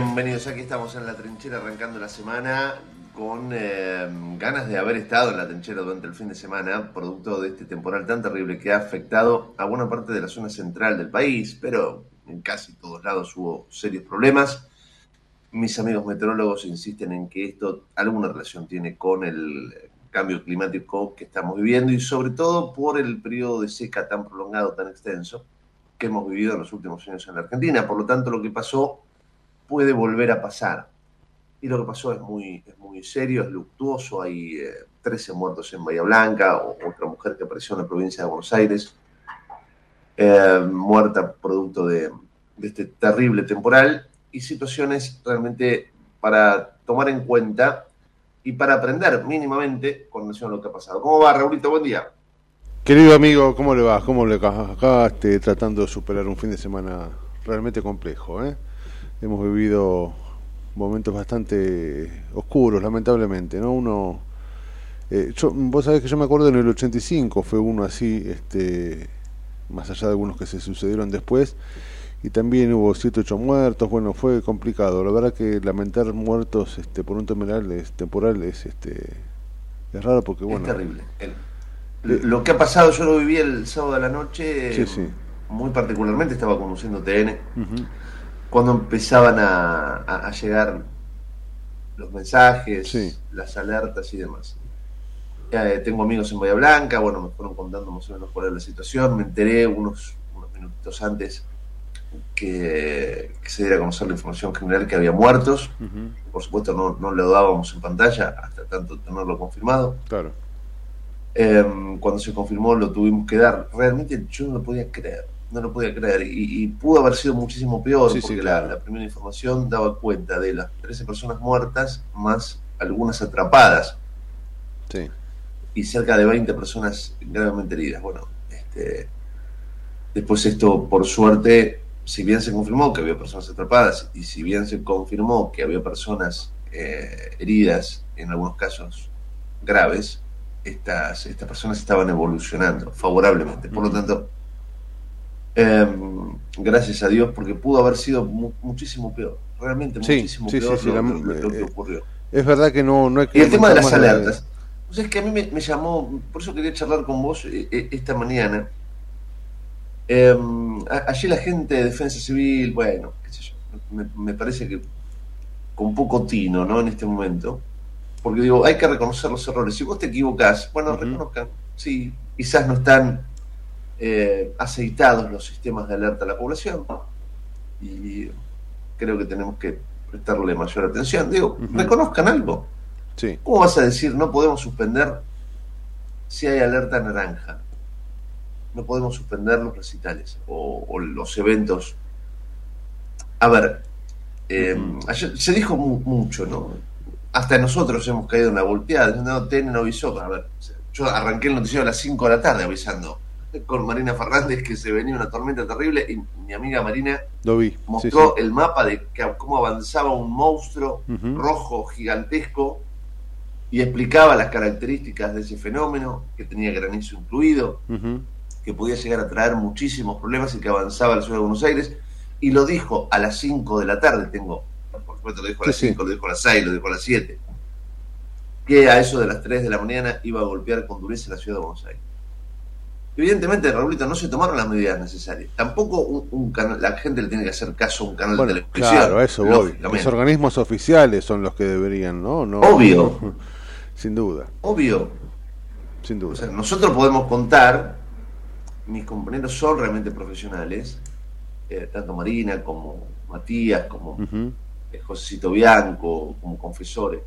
Bienvenidos, aquí estamos en la trinchera arrancando la semana con eh, ganas de haber estado en la trinchera durante el fin de semana, producto de este temporal tan terrible que ha afectado a buena parte de la zona central del país, pero en casi todos lados hubo serios problemas. Mis amigos meteorólogos insisten en que esto alguna relación tiene con el cambio climático que estamos viviendo y sobre todo por el periodo de seca tan prolongado, tan extenso que hemos vivido en los últimos años en la Argentina. Por lo tanto, lo que pasó puede volver a pasar. Y lo que pasó es muy, es muy serio, es luctuoso. Hay eh, 13 muertos en Bahía Blanca, otra mujer que apareció en la provincia de Buenos Aires, eh, muerta producto de, este terrible temporal, y situaciones realmente para tomar en cuenta y para aprender mínimamente con relación a lo que ha pasado. ¿Cómo va, Raulito? Buen día. Querido amigo, ¿cómo le va? ¿Cómo le va? Acá tratando de superar un fin de semana realmente complejo. ¿eh? Hemos vivido momentos bastante oscuros, lamentablemente. ¿no? Uno, eh, yo, vos sabés que yo me acuerdo en el 85 fue uno así, este, más allá de algunos que se sucedieron después. Y también hubo 7, 8 muertos. Bueno, fue complicado. La verdad que lamentar muertos este, por un temporal es, temporal es, este, es raro porque, bueno. Es terrible. El- lo que ha pasado, yo lo viví el sábado de la noche, Sí, sí. muy particularmente, estaba conduciendo TN. Cuando empezaban a, a- a llegar los mensajes, Sí. las alertas y demás. Eh, tengo amigos en Bahía Blanca, bueno, me fueron contando más o menos cuál era la situación, me enteré unos, unos minutitos antes que, que se diera a conocer la información general que había muertos, por supuesto no, no lo dábamos en pantalla hasta tanto tenerlo confirmado. Claro. Eh, cuando se confirmó lo tuvimos que dar. Realmente yo no lo podía creer, no lo podía creer. Y, y pudo haber sido muchísimo peor, Sí, sí, porque claro. la, la primera información daba cuenta de las 13 personas muertas más algunas atrapadas Sí. y cerca de 20 personas gravemente heridas. Bueno, este, después esto, por suerte, si bien se confirmó que había personas atrapadas y si bien se confirmó que había personas eh, heridas, en algunos casos graves, estas, estas personas estaban evolucionando favorablemente. Por lo tanto, em, gracias a Dios, porque pudo haber sido mu- muchísimo peor, realmente Sí, muchísimo sí, peor sí, lo, la- lo- lo que eh, ocurrió. Es verdad que no, no hay que Y el tema de las alertas. O sea, es que a mí me, me llamó, por eso quería charlar con vos eh, eh, esta mañana. Eh, allí la gente de Defensa Civil, bueno, qué sé yo, me, me parece que con poco tino, ¿no? En este momento. Porque digo, hay que reconocer los errores. Si vos te equivocás, bueno, reconozcan. Sí, quizás no están eh, aceitados los sistemas de alerta a la población. Y creo que tenemos que prestarle mayor atención. Digo, reconozcan algo. Sí. ¿Cómo vas a decir no podemos suspender si hay alerta naranja? No podemos suspender los recitales o, o los eventos. A ver, eh, ayer se dijo mu- mucho, ¿no? Hasta nosotros hemos caído en la volteada. No, TN no avisó. A ver, yo arranqué el noticiero a las 5 de la tarde avisando con Marina Fernández que se venía una tormenta terrible y mi amiga Marina Lo vi. Sí, mostró sí. el mapa de que- cómo avanzaba un monstruo rojo gigantesco y explicaba las características de ese fenómeno, que tenía granizo incluido, que podía llegar a traer muchísimos problemas y que avanzaba a la ciudad de Buenos Aires, y lo dijo a las 5 de la tarde, tengo, por supuesto lo dijo a las sí. 5, lo dijo a las 6, lo dijo a las 7, que a eso de las 3 de la mañana iba a golpear con dureza la ciudad de Buenos Aires. Evidentemente, Raulito, no se tomaron las medidas necesarias. Tampoco un, un canal, la gente le tiene que hacer caso a un canal Bueno, de televisión. claro, eso voy. Los organismos oficiales son los que deberían, ¿no? no Obvio. Sin duda, Obvio, sin O duda. sea, nosotros podemos contar, mis compañeros son realmente profesionales, eh, tanto Marina como Matías, como Ujú. eh, Josecito Bianco, como confesores,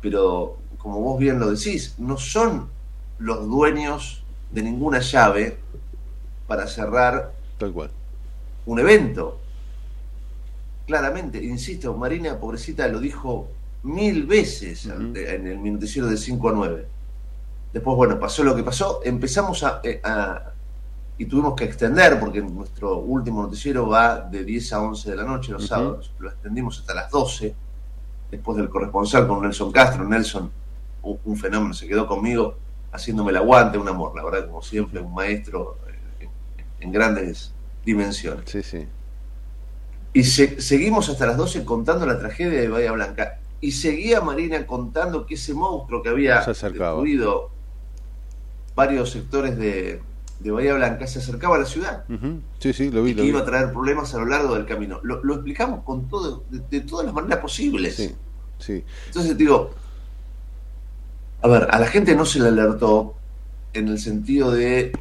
pero como vos bien lo decís, no son los dueños de ninguna llave para cerrar Tal cual. un evento. Claramente, insisto, Marina, pobrecita, lo dijo mil veces en el noticiero de 5 a 9. Después, bueno, pasó lo que pasó, empezamos a, eh, a- y tuvimos que extender, porque nuestro último noticiero va de 10 a 11 de la noche los sábados, lo extendimos hasta las 12, después del corresponsal con Nelson Castro. Nelson, un, un fenómeno, se quedó conmigo haciéndome el aguante, un amor, la verdad, como siempre, un maestro eh, en, grandes dimensiones. Sí, sí. Y se- seguimos hasta las 12 contando la tragedia de Bahía Blanca. Y seguía Marina contando que ese monstruo que había destruido varios sectores de, de Bahía Blanca se acercaba a la ciudad. Sí, sí, lo vi. y Lo que vi. iba a traer problemas a lo largo del camino. Lo, lo explicamos con todo, de, de todas las maneras posibles. Sí, sí. Entonces digo, a ver, a la gente no se le alertó en el sentido de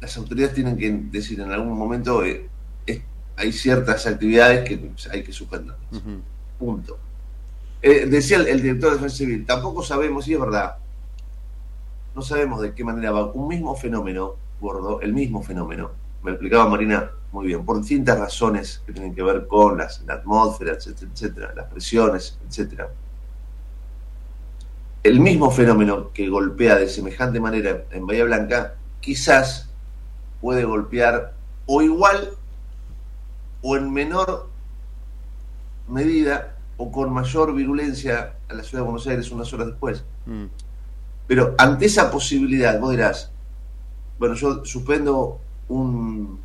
las autoridades tienen que decir en algún momento eh, es- hay ciertas actividades que hay que suspender. Punto. Eh, decía el, el director de Defensa Civil, tampoco sabemos, y es verdad, no sabemos de qué manera va un mismo fenómeno, gordo, el mismo fenómeno, me explicaba Marina muy bien, por distintas razones que tienen que ver con las, la atmósfera, etcétera, etcétera, las presiones, etcétera. El mismo fenómeno que golpea de semejante manera en Bahía Blanca, quizás puede golpear o igual o en menor medida o con mayor virulencia a la ciudad de Buenos Aires unas horas después. Mm. Pero ante esa posibilidad, vos dirás, bueno, yo suspendo un,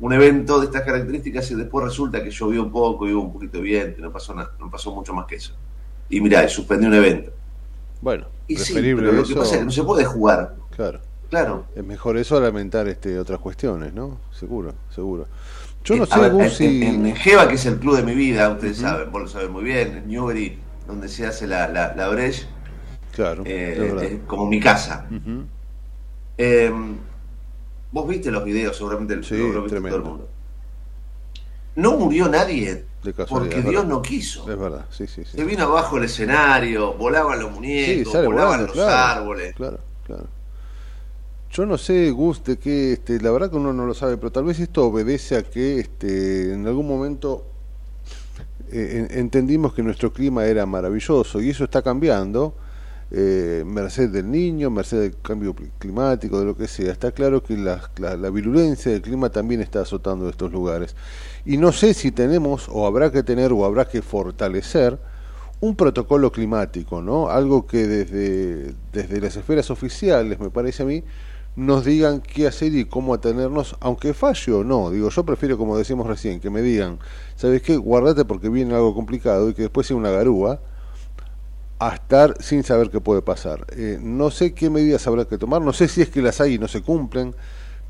un evento de estas características y después resulta que llovió un poco y hubo un poquito de viento, y no pasó nada, no pasó mucho más que eso. Y mirá, suspendí un evento. Bueno, Y sí, preferible pero lo que pasa es que no se puede jugar, Claro. claro. Es mejor eso a lamentar este, otras cuestiones, ¿no? Seguro, seguro. Yo no Eh, sé, ver, Gus, en, si... en- Geva, que es el club de mi vida, ustedes saben, vos lo saben muy bien, en Newbery, donde se hace la, la, la Breche, Claro, eh, como mi casa. Eh, vos viste los videos, seguramente Sí, lo, viste todo el mundo. No murió nadie De porque Dios verdad. no quiso. Es verdad, sí, sí, sí. Se vino abajo el escenario, volaban los muñecos, volaban volando, los claro, árboles. Claro, claro. Yo no sé, Gus, de qué, este, la verdad que uno no lo sabe, pero tal vez esto obedece a que este, en algún momento eh, en- entendimos que nuestro clima era maravilloso y eso está cambiando, eh, merced del niño, merced del cambio cli- climático, de lo que sea. Está claro que la virulencia del clima también está azotando estos lugares. Y no sé si tenemos o habrá que tener o habrá que fortalecer un protocolo climático, ¿no? Algo que desde, desde las esferas oficiales, me parece a mí, nos digan qué hacer y cómo atenernos, aunque falle o no. Digo, yo prefiero, como decíamos recién, que me digan, ¿sabes qué? Guardate porque viene algo complicado y que después sea una garúa, a estar sin saber qué puede pasar. Eh, no sé qué medidas habrá que tomar, no sé si es que las hay y no se cumplen,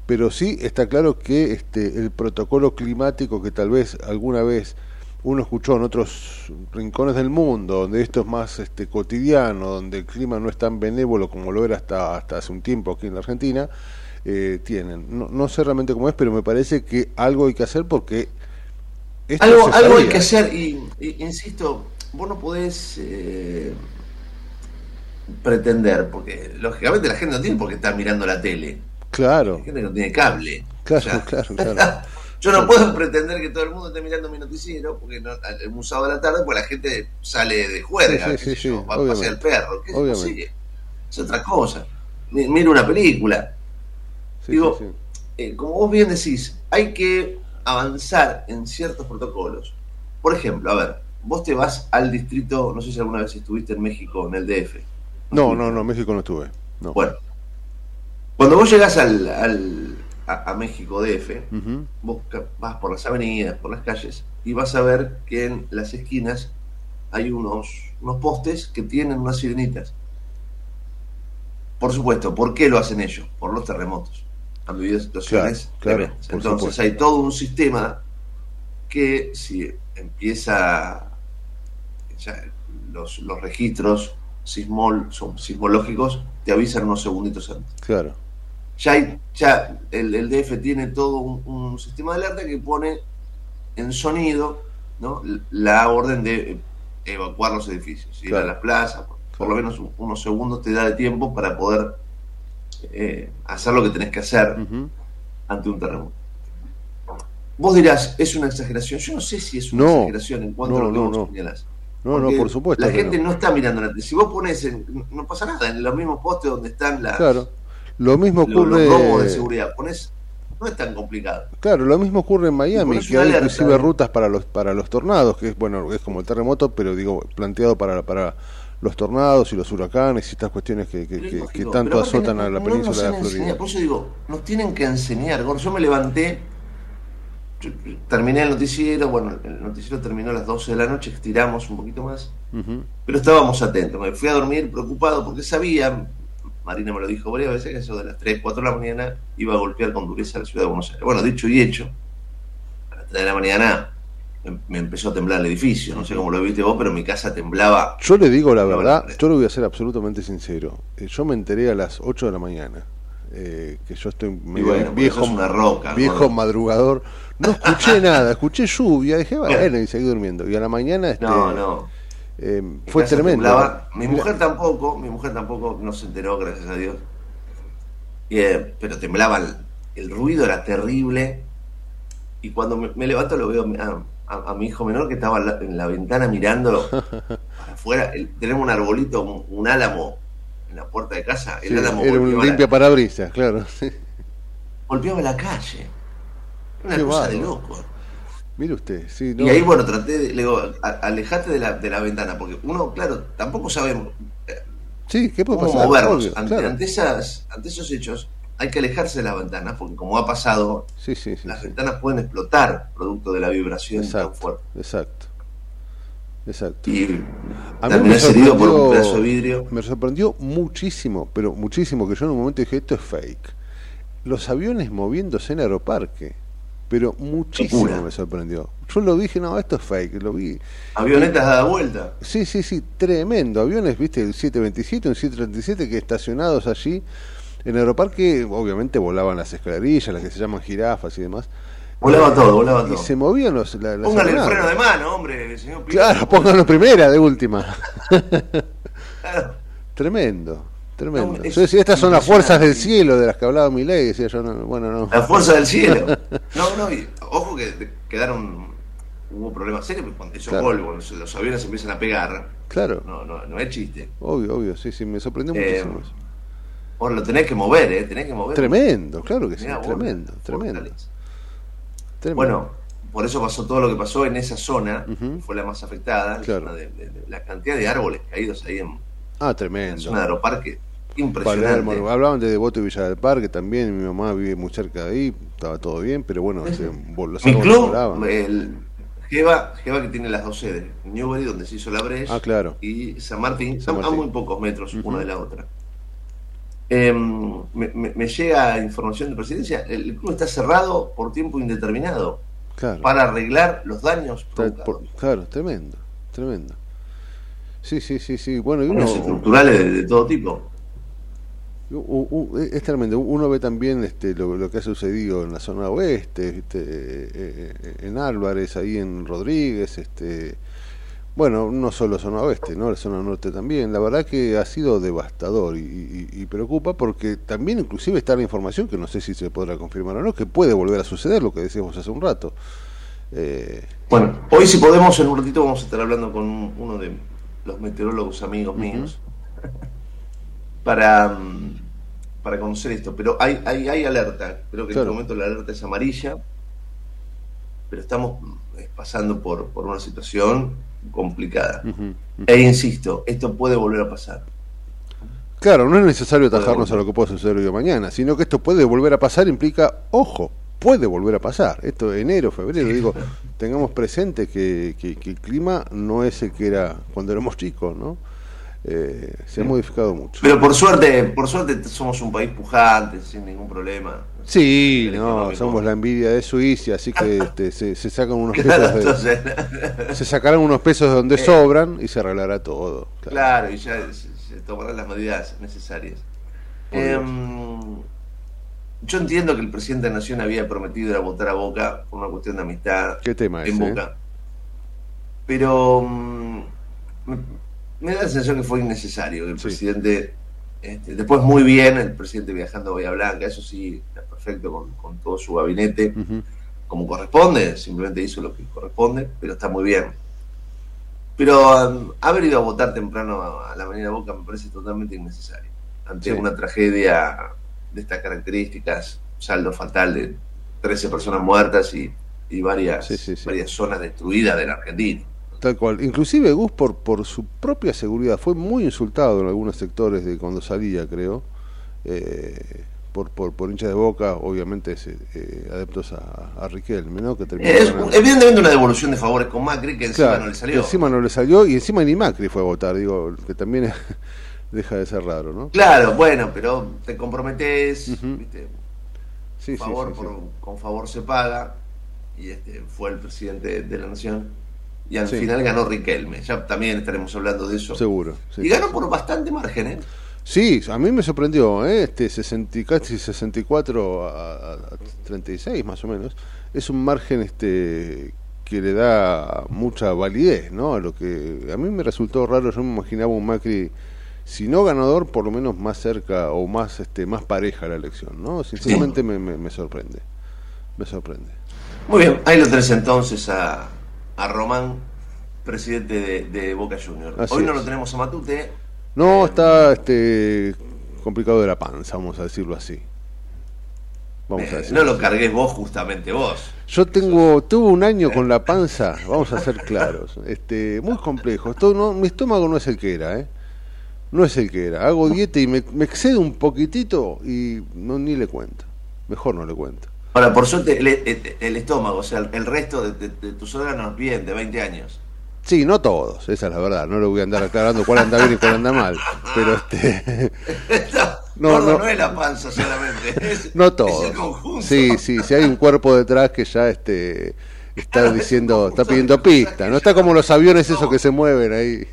pero sí está claro que este, el protocolo climático que tal vez alguna vez uno escuchó en otros rincones del mundo, donde esto es más este, cotidiano, donde el clima no es tan benévolo como lo era hasta, hasta hace un tiempo aquí en la Argentina, eh, tienen. No, no sé realmente cómo es, pero me parece que algo hay que hacer porque Esto Algo, algo hay que hacer, y, y- insisto, vos no podés eh, pretender, porque lógicamente la gente no tiene por qué estar mirando la tele. Claro, Hay gente que no tiene cable. Claro, O sea, claro, claro. Yo no puedo pretender que todo el mundo esté mirando mi noticiero, porque no, un sábado de la tarde, pues la gente sale de juerga, Sí, sí, sí, va a pasear el perro, qué Obviamente. es otra cosa. Mi- Mira una película. Sí, Digo, eh, como vos bien decís, hay que avanzar en ciertos protocolos. Por ejemplo, a ver, vos te vas al distrito, no sé si alguna vez estuviste en México, en el DF. No, no, no, México no estuve. No. Bueno, cuando vos llegás al, al- a, a México DF, Ujú. vos vas por las avenidas, por las calles, y vas a ver que en las esquinas hay unos, unos postes que tienen unas sirenitas. Por supuesto, ¿por qué lo hacen ellos? Por los terremotos. Han vivido situaciones Claro, Entonces supuesto. hay todo un sistema que si empieza ya los, los registros sismol, son sismológicos, te avisan unos segunditos antes Claro, ya, hay, ya el, el DF tiene todo un, un sistema de alerta que pone en sonido ¿no? la orden de evacuar los edificios, ir Claro. a las plazas, por, por Claro. lo menos un- unos segundos te da de tiempo para poder eh, hacer lo que tenés que hacer ante un terremoto. Vos dirás, es una exageración. Yo no sé si es una No, exageración en cuanto a lo que no, vos señalás. No, no, por supuesto. La gente no. no. está mirando la. Si vos pones, en- no pasa nada, en los mismos postes donde están las, Claro. Lo mismo los, ocurre. los robos de seguridad, pones, no es tan complicado. Claro, lo mismo ocurre en Miami, que hay alerta, inclusive rutas para los para los tornados, que es bueno, es como el terremoto, pero digo, planteado para para los tornados y los huracanes y estas cuestiones que, que, tanto azotan no- a la península de la Florida. Por eso digo, nos tienen que enseñar. Yo me levanté, terminé el noticiero, bueno, el noticiero terminó a las 12 de la noche, estiramos un poquito más, pero estábamos atentos. Me fui a dormir preocupado porque sabía, Marina me lo dijo varias veces, que eso de las 3, 4 de la mañana iba a golpear con dureza la ciudad de Buenos Aires. Bueno, dicho y hecho, a las 3 de la mañana me, me empezó a temblar el edificio. No sé cómo lo viste vos, pero mi casa temblaba. Yo le digo la verdad, yo lo voy a ser absolutamente sincero. Eh, Yo me enteré a las 8 de la mañana. Eh, que yo estoy medio bueno, viejo, una roca, viejo madrugador. No escuché nada, escuché lluvia, dije, bueno, y seguí durmiendo. Y a la mañana este, No, no. eh, fue tremendo. temblaba. Mi mujer tampoco, mi mujer tampoco no se enteró, gracias a Dios. Eh, pero temblaba, el, el ruido era terrible. Y cuando me, me levanto lo veo a, a- a mi hijo menor que estaba en la, en la ventana mirando para afuera. El- tenemos un arbolito, un, un álamo en la puerta de casa. El sí, álamo era un limpia parabrisas, claro. sí. golpeaba la calle. Una Qué cosa de loco. Mire usted, sí, no, Y ahí, bueno, traté de, le digo, alejate de la, de la ventana, porque uno, claro, tampoco sabemos eh, sí, ¿qué puede cómo pasar? movernos. Obvio, ante, claro. ante esas, ante esos hechos hay que alejarse de las ventanas, porque como ha pasado, Sí, sí, sí. las ventanas pueden explotar producto de la vibración tan fuerte. exacto. Exacto. Y A mí me herido por un sorprendió- pedazo de vidrio. Me sorprendió muchísimo, pero muchísimo, que yo en un momento dije, esto es fake. Los aviones moviéndose en aeroparque, pero muchísimo Locura. me sorprendió. Yo lo dije, no, esto es fake, lo vi. Avionetas dada vuelta. Sí, sí, sí, tremendo. Aviones, viste, el 727, un 737 que estacionados allí en aeroparque, obviamente volaban las escalerillas, las que se llaman jirafas y demás. Volaba todo, volaba Y todo. se movían los, la- las Póngale el freno de mano, hombre, señor piloto. Claro, pónganlo primera, de última. Claro. Tremendo, tremendo. No, es yo decía, estas son las fuerzas del cielo de las que hablaba mi ley. Decía yo, no, bueno, no. La fuerza del cielo. No, no, y ojo que quedaron. Hubo problemas serios, cuando Claro. cuando se- los aviones empiezan a pegar, Claro, no, no, no es chiste. obvio, obvio, sí, sí, me sorprendió Eh, muchísimo. eso. Vos lo tenés que mover, ¿eh? Tenés que mover. Tremendo, claro que sí, vos, tremendo, la tremendo. Bueno, por eso pasó todo lo que pasó en esa zona, fue la más afectada, la Claro. zona de, de- de la cantidad de árboles caídos ahí en ah, la tremendo. zona de Aeroparque, impresionante. Palermo, hablaban de Devoto y Villa del Parque también, mi mamá vive muy cerca de ahí, estaba todo bien, pero bueno, se, los Mi club, el Geva, Geva que tiene las dos sedes, Newbery, donde se hizo la Breche, Ah, claro. y San Martín, San a- muy pocos metros una de la otra. Em, me, me- me llega información de presidencia, el, club está cerrado por tiempo indeterminado Claro. para arreglar los daños por- claro, tremendo, tremendo. Sí, sí, sí, sí. Bueno, y uno, estructurales de, de todo tipo. U- Es tremendo. Uno ve también este, lo, lo que ha sucedido en la zona oeste, este, eh, eh, en Álvarez, ahí en Rodríguez, este, bueno, no solo zona oeste, ¿no? la zona norte también. La verdad que ha sido devastador y, y- y preocupa porque también inclusive está la información, que no sé si se podrá confirmar o no, que puede volver a suceder, lo que decíamos hace un rato. Eh, Bueno, hoy si podemos, en un ratito vamos a estar hablando con uno de los meteorólogos amigos míos para, mm, para conocer esto. Pero hay, hay, hay alerta, creo que en este momento la alerta es amarilla, pero estamos mm, pasando por, por una situación complicada. E insisto, esto puede volver a pasar. Claro, no es necesario atajarnos a lo que pueda suceder hoy o mañana, sino que esto puede volver a pasar implica, ojo, puede volver a pasar. Esto enero, febrero, digo, tengamos presente que, que- que el clima no es el que era cuando éramos chicos, ¿no? Eh, se ha modificado mucho. Pero por suerte, por suerte somos un país pujante, sin ningún problema. Sí, no, económico. somos la envidia de Suiza, así que este, se, se sacan unos Claro, pesos, de- entonces, se sacarán unos pesos de donde sobran y se arreglará todo. claro. Claro, y ya se, se tomarán las medidas necesarias. Em, yo entiendo que el presidente de la Nación había prometido ir a votar a Boca por una cuestión de amistad ¿Qué tema en ese, eh? Boca. Pero mm, me, da la sensación que fue innecesario que el Sí. presidente, este, después muy bien, el presidente viajando a Bahía Blanca, eso sí, está perfecto con, con todo su gabinete como corresponde, simplemente hizo lo que corresponde, pero está muy bien. Pero um, haber ido a votar temprano a, a la Avenida Boca me parece totalmente innecesario. Ante Sí. una tragedia de estas características, saldo fatal de 13 personas muertas y, y varias, sí. varias zonas destruidas de la Argentina. Tal cual. Inclusive Gus por, por su propia seguridad fue muy insultado en algunos sectores de cuando salía, creo. Eh, por, por, por hinchas de boca, obviamente es, eh, adeptos a, a Riquelme, ¿no? Que terminó Es evidentemente una devolución de favores con Macri que encima Claro, no le salió. Encima no le salió y encima ni Macri fue a votar, digo, que también es- deja de ser raro, ¿no? Claro, bueno, pero te comprometes. ¿viste? Sí, favor sí, sí. por- con favor se paga y este fue el presidente de la nación y al Sí. final ganó Riquelme ya también estaremos hablando de eso Seguro. sí, y ganó sí. por bastante margen ¿eh? Sí, a mí me sorprendió, ¿eh? este 60, y casi 64 a, a- a 36 más o menos. Es un margen este que le da mucha validez, ¿no? A lo que a mí me resultó raro, yo me imaginaba un Macri si no ganador, por lo menos más cerca o más este más pareja la elección, ¿no? Sinceramente me, me, me sorprende. Me sorprende. muy bien ahí lo tenés entonces a, a Román presidente de, de Boca Juniors hoy no es. lo tenemos a Matute No, Eh, está este complicado de la panza, vamos a decirlo así. Vamos a eh, decirlo no lo cargues vos justamente vos Yo tengo, tuve un año con la panza, vamos a ser claros, este, muy complejo. Esto no, mi estómago no es el que era, ¿eh? No es el que era. Hago dieta y me, me excedo un poquitito y no ni le cuento. Mejor no le cuento. Ahora por suerte el, el- el estómago o sea el, el resto de, de- de tus órganos bien de 20 años Sí, no todos, esa es la verdad. No le voy a andar aclarando cuál anda bien y cuál anda mal. Pero este, No, no, no, no. es la panza solamente es, no es el todos. conjunto. Sí, sí, si hay un cuerpo detrás que ya este está diciendo, está pidiendo pista. No está como los aviones esos que se mueven ahí.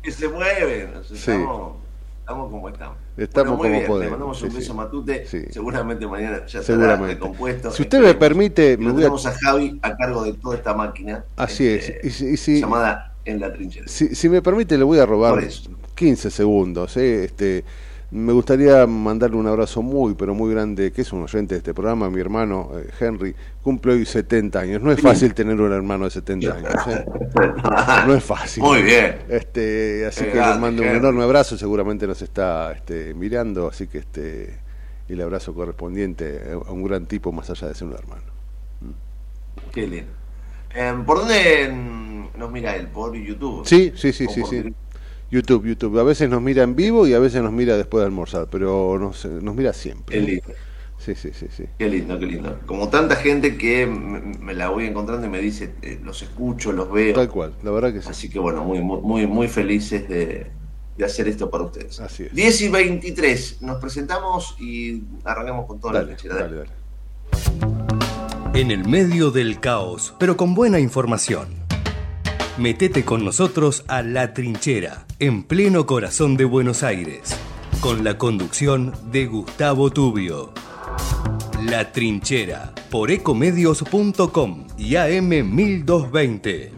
que se mueven. o sea, Sí. estamos, estamos como estamos. Estamos muy como bien, podemos, Le mandamos un sí, beso sí. a Matute. Sí. Seguramente mañana ya estará recompuesto. Si usted me Esperemos. permite, Y me voy a- tenemos a Javi a cargo de toda esta máquina. Así este, es. Y si- y si- Llamada En la Trinchera. Si, si me permite, le voy a robar Por eso. 15 segundos. ¿eh? Este, me gustaría mandarle un abrazo muy, pero muy grande, que es un oyente de este programa, mi hermano eh, Henry, cumple hoy 70 años. No es fácil tener un hermano de 70 años. ¿eh? No es fácil. Muy bien. Este, así que le mando un enorme abrazo, seguramente nos está este, mirando, así que este el abrazo correspondiente a un gran tipo más allá de ser un hermano. Qué lindo. Em, ¿Por dónde mm, nos mira él? ¿Por YouTube? Sí, sí, sí, ¿O sí, sí. YouTube, YouTube. A veces nos mira en vivo y a veces nos mira después de almorzar, pero nos, nos mira Qué siempre. lindo. Sí, sí, sí, sí. Qué lindo, qué lindo. Como tanta gente que me, me la voy encontrando y me dice, eh, los escucho, los veo. Tal cual, la verdad que sí. Así que bueno, muy, muy, muy, muy felices de, de hacer esto para ustedes. Así es. 10 y 23, nos presentamos y arrancamos con toda la Dale, lechera. dale, dale. En el medio del caos, pero con buena información. Metete con nosotros a La Trinchera, en pleno corazón de Buenos Aires. con la conducción de Gustavo Tubio. La Trinchera por ecomedios.com y AM 1220.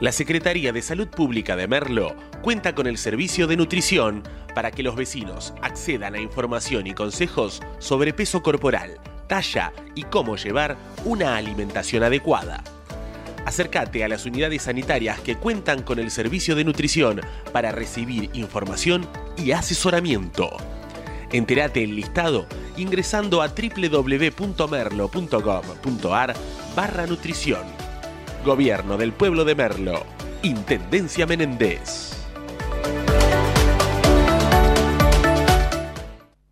La Secretaría de Salud Pública de Merlo cuenta con el servicio de nutrición para que los vecinos accedan a información y consejos sobre peso corporal, talla y cómo llevar una alimentación adecuada. Acércate a las unidades sanitarias que cuentan con el servicio de nutrición para recibir información y asesoramiento. Entérate el listado ingresando a www.merlo.gov.ar barra nutrición. Gobierno del Pueblo de Merlo. Intendencia Menéndez.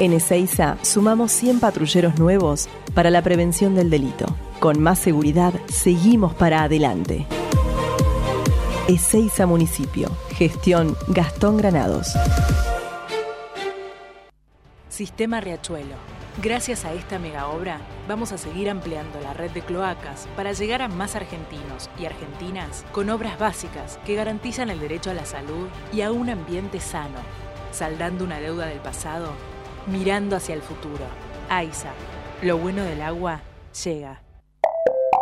En Ezeiza sumamos 100 patrulleros nuevos para la prevención del delito. Con más seguridad, seguimos para adelante. Ezeiza Municipio. Gestión Gastón Granados. Sistema Riachuelo. Gracias a esta mega obra, vamos a seguir ampliando la red de cloacas para llegar a más argentinos y argentinas con obras básicas que garantizan el derecho a la salud y a un ambiente sano, saldando una deuda del pasado, mirando hacia el futuro. AISA, lo bueno del agua llega.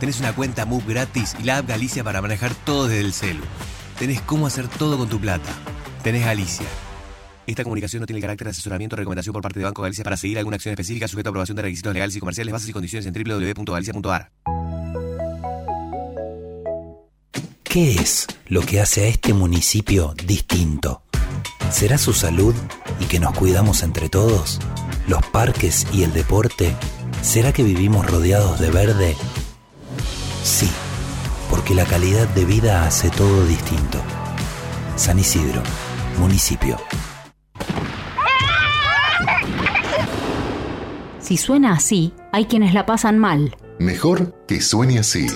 Tenés una cuenta MUB gratis y la app Galicia para manejar todo desde el celu. Tenés cómo hacer todo con tu plata. Tenés Galicia. Esta comunicación no tiene carácter de asesoramiento o recomendación por parte de Banco Galicia para seguir alguna acción específica sujeta a aprobación de requisitos legales y comerciales, bases y condiciones en www.galicia.ar. ¿Qué es lo que hace a este municipio distinto? ¿Será su salud y que nos cuidamos entre todos? ¿Los parques y el deporte? ¿Será que vivimos rodeados de verde? Sí, porque la calidad de vida hace todo distinto. San Isidro, municipio. Si suena así, hay quienes la pasan mal. Mejor que suene así.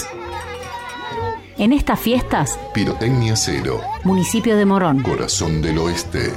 En estas fiestas, Pirotecnia Cero. municipio de Morón. Corazón del Oeste.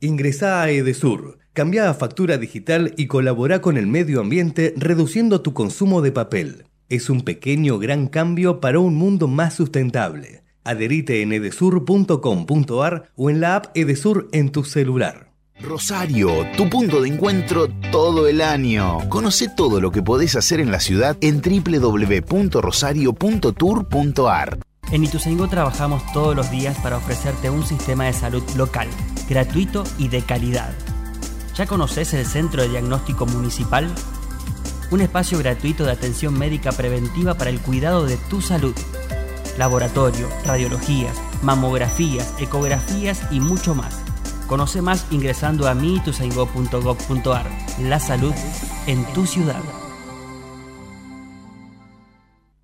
Ingresá a Edesur, cambia a factura digital y colabora con el medio ambiente reduciendo tu consumo de papel. Es un pequeño gran cambio para un mundo más sustentable. Adherite en edesur.com.ar o en la app Edesur en tu celular. Rosario, tu punto de encuentro todo el año. Conoce todo lo que podés hacer en la ciudad en www.rosario.tour.ar. En Ituzaingó trabajamos todos los días para ofrecerte un sistema de salud local, gratuito y de calidad. ¿Ya conoces el Centro de Diagnóstico Municipal? Un espacio gratuito de atención médica preventiva para el cuidado de tu salud. Laboratorio, radiologías, mamografías, ecografías y mucho más. Conoce más ingresando a miituzaingó.gov.ar. La salud en tu ciudad.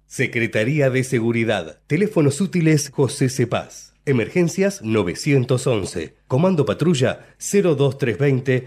Secretaría de Seguridad. Teléfonos útiles José Cepaz. Emergencias 911. Comando Patrulla 02320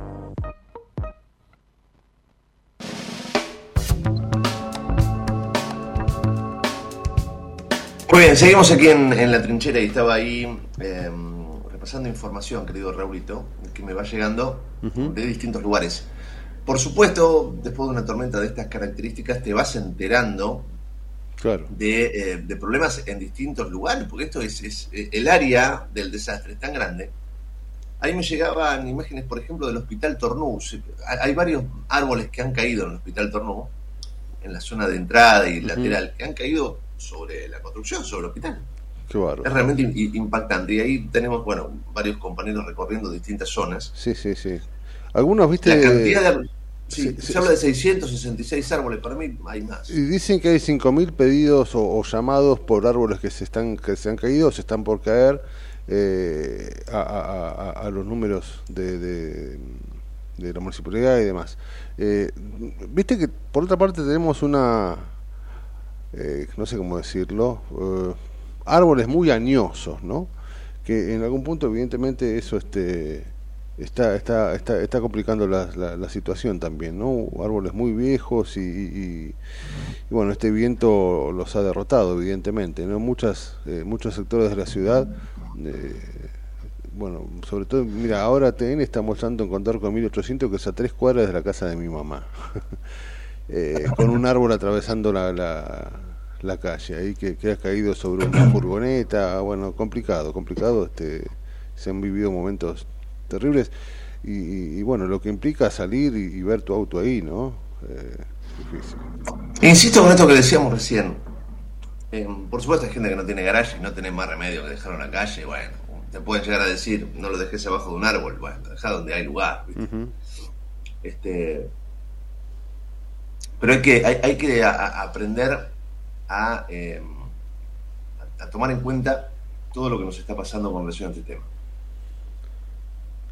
Muy bien, seguimos aquí en, en la trinchera y estaba ahí eh, repasando información, querido Raulito, que me va llegando de distintos lugares. Por supuesto, después de una tormenta de estas características, te vas enterando Claro. de, eh, de problemas en distintos lugares, porque esto es, es, eh, el área del desastre es tan grande. Ahí me llegaban imágenes, por ejemplo, del Hospital Tornú. Hay varios árboles que han caído en el Hospital Tornú, en la zona de entrada y lateral, que han caído sobre la construcción, sobre el hospital. Qué bárbaro. Es realmente impactante. Y ahí tenemos, bueno, varios compañeros recorriendo distintas zonas. Sí, sí, sí. Algunos, viste. La cantidad de... Sí, sí, se sí, habla de 666 árboles, para mí hay más. Y dicen que hay 5.000 pedidos o, o llamados por árboles que se están que se han caído o se están por caer eh, a, a- a- a los números de, de, de la municipalidad y demás. Eh, Viste que por otra parte tenemos una, eh, no sé cómo decirlo, eh, árboles muy añosos, ¿no? Que en algún punto evidentemente eso este está está está, está complicando la, la, situación también, ¿no? Árboles muy viejos y, y- bueno, este viento los ha derrotado evidentemente, ¿no? Muchas eh, muchos sectores de la ciudad bueno, sobre todo, mira, ahora TN está mostrando en contar con 1800 que es a tres cuadras de la casa de mi mamá. Eh, con un árbol atravesando la, la, la calle, ahí que, que ha caído sobre una furgoneta, bueno, complicado, complicado, este, se han vivido momentos terribles y, y- y bueno, lo que implica salir y, y ver tu auto ahí, ¿no? Eh, difícil. Insisto con esto que decíamos recién. Eh, por supuesto hay gente que no tiene garaje y no tiene más remedio que dejarlo en la calle. Bueno, te pueden llegar a decir, no lo dejes abajo de un árbol. Bueno, deja donde hay lugar. Este, pero hay que, hay, hay que aprender a, eh, a tomar en cuenta todo lo que nos está pasando con relación a este tema.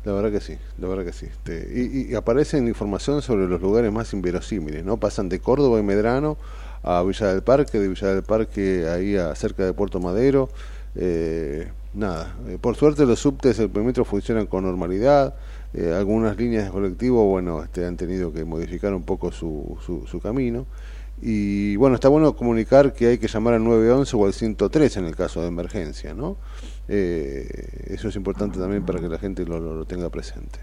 La verdad que sí, la verdad que sí. Este, y, y aparecen información sobre los lugares más inverosímiles, ¿no? Pasan de Córdoba y Medrano a Villa del Parque, de Villa del Parque ahí a cerca de Puerto Madero. Eh, nada, eh, por suerte los subtes del metro funcionan con normalidad. Eh, algunas líneas de colectivo, bueno, este, han tenido que modificar un poco su, su, su camino. Y bueno, está bueno comunicar que hay que llamar al 911 o al 103 en el caso de emergencia, ¿no? Eh, eso es importante también para que la gente lo, lo- lo tenga presente.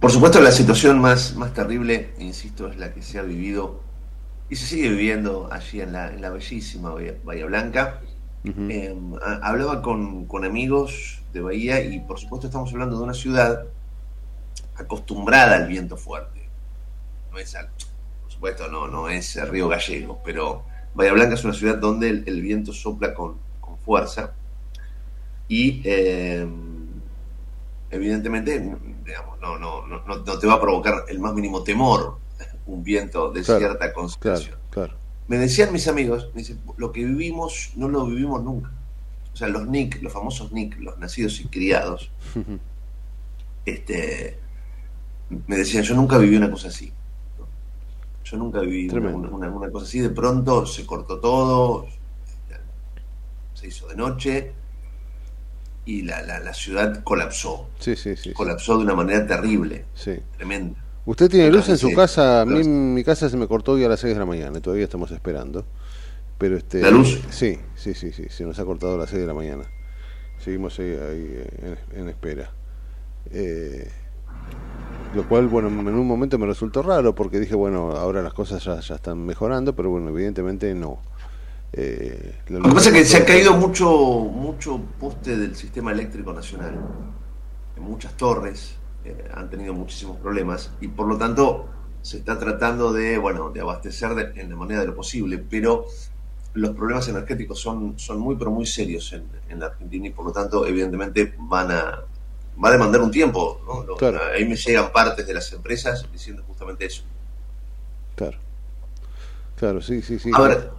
Por supuesto, la situación más, más terrible, insisto, es la que se ha vivido y se sigue viviendo allí en la, en la bellísima Bahía, Blanca. Eh, a- hablaba con, con amigos de Bahía y por supuesto estamos hablando de una ciudad acostumbrada al viento fuerte. No es al- por supuesto, no, no es el Río Gallego, pero Bahía Blanca es una ciudad donde el, el viento sopla con, con fuerza y eh, evidentemente digamos, no, no, no, no- te va a provocar el más mínimo temor un viento de Claro, cierta concentración. Claro, claro. Me decían mis amigos, me dicen, lo que vivimos no lo vivimos nunca. O sea, los NIC, los famosos NIC, los nacidos y criados, este, me decían, yo nunca viví una cosa así. ¿no? Yo nunca viví una, una- una cosa así. De pronto se cortó todo, se hizo de noche y la, la- la ciudad colapsó. Sí, sí, sí. Colapsó de una manera terrible, sí. tremenda. ¿Usted tiene luz en su casa? A mí mi casa se me cortó hoy a las 6 de la mañana, y todavía estamos esperando. Pero este, ¿La luz? Sí, sí, sí, sí, se nos ha cortado a las 6 de la mañana. Seguimos ahí, ahí, en, en espera. Eh, lo cual, bueno, en un momento me resultó raro porque dije, bueno, ahora las cosas ya, ya están mejorando, pero bueno, evidentemente no. Eh, Lo que pasa es que se ha caído mucho, mucho poste del sistema eléctrico nacional. En muchas torres eh, han tenido muchísimos problemas y por lo tanto se está tratando de, bueno, de abastecer de- en la manera de lo posible, pero los problemas energéticos son, son muy, pero muy serios en, en la Argentina y por lo tanto, evidentemente, van a, va a demandar un tiempo. ¿no? Claro. Ahí me llegan partes de las empresas diciendo justamente eso. Claro. Claro, sí, sí, sí. A ver,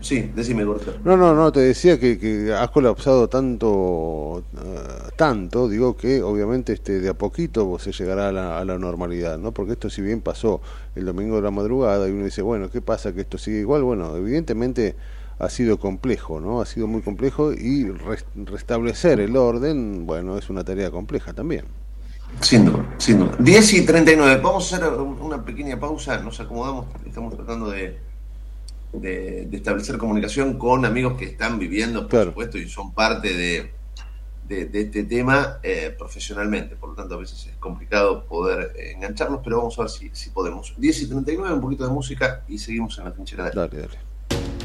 Sí, decime, Gorka. No, no, no, te decía que, que has colapsado tanto, eh, tanto, digo que obviamente este de a poquito se llegará a la, a la normalidad, ¿no? Porque esto si bien pasó el domingo de la madrugada y uno dice, bueno, ¿qué pasa que esto sigue igual? Bueno, evidentemente ha sido complejo, ¿no? Ha sido muy complejo y res- restablecer el orden, bueno, es una tarea compleja también. Sin duda, sin duda. 10 y 39. Vamos a hacer un- una pequeña pausa. Nos acomodamos. Estamos tratando de, de, de establecer comunicación con amigos que están viviendo, por supuesto, y son parte de, de, de este tema eh, profesionalmente. Por lo tanto, a veces es complicado poder eh, engancharlos, pero vamos a ver si, si podemos. 10 y 39, un poquito de música y seguimos en la trinchera de Dale, dale.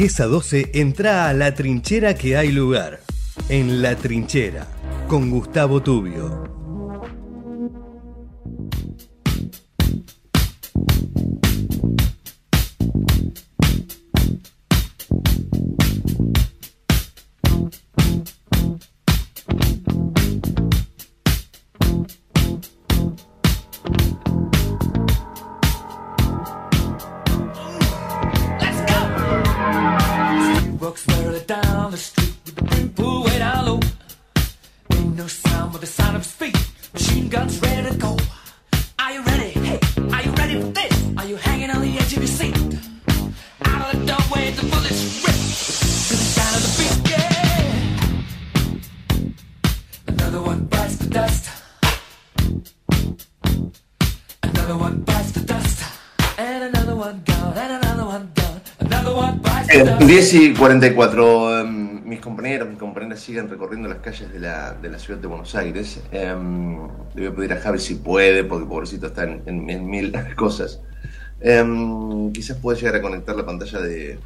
10 a 12 entra a la trinchera que hay lugar. En la trinchera, con Gustavo Tubio. 44. em, mis compañeros, mis compañeras siguen recorriendo las calles de la, de la ciudad de Buenos Aires. Em, le voy a pedir a Javi si puede, porque pobrecito está en, en- en mil cosas. Em, quizás puede llegar a conectar la pantalla de,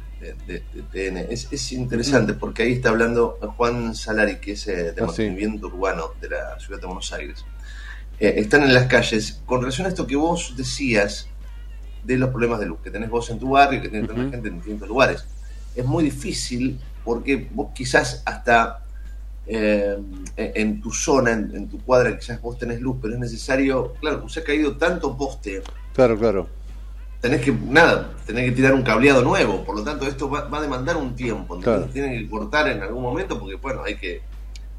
de- de- TN. Es, es interesante porque ahí está hablando Juan Salari, que es eh, de Ah, sí. mantenimiento urbano de la ciudad de Buenos Aires. Eh, están en las calles. Con relación a esto que vos decías de los problemas de luz que tenés vos en tu barrio, que tiene tanta gente en distintos lugares, es muy difícil porque vos quizás hasta eh, en tu zona, en, en tu cuadra, quizás vos tenés luz, pero es necesario, claro, se ha caído tanto poste, Claro, claro. tenés que, nada, tenés que tirar un cableado nuevo, por lo tanto esto va, va a demandar un tiempo, entonces Claro. tienen que cortar en algún momento porque, bueno, hay que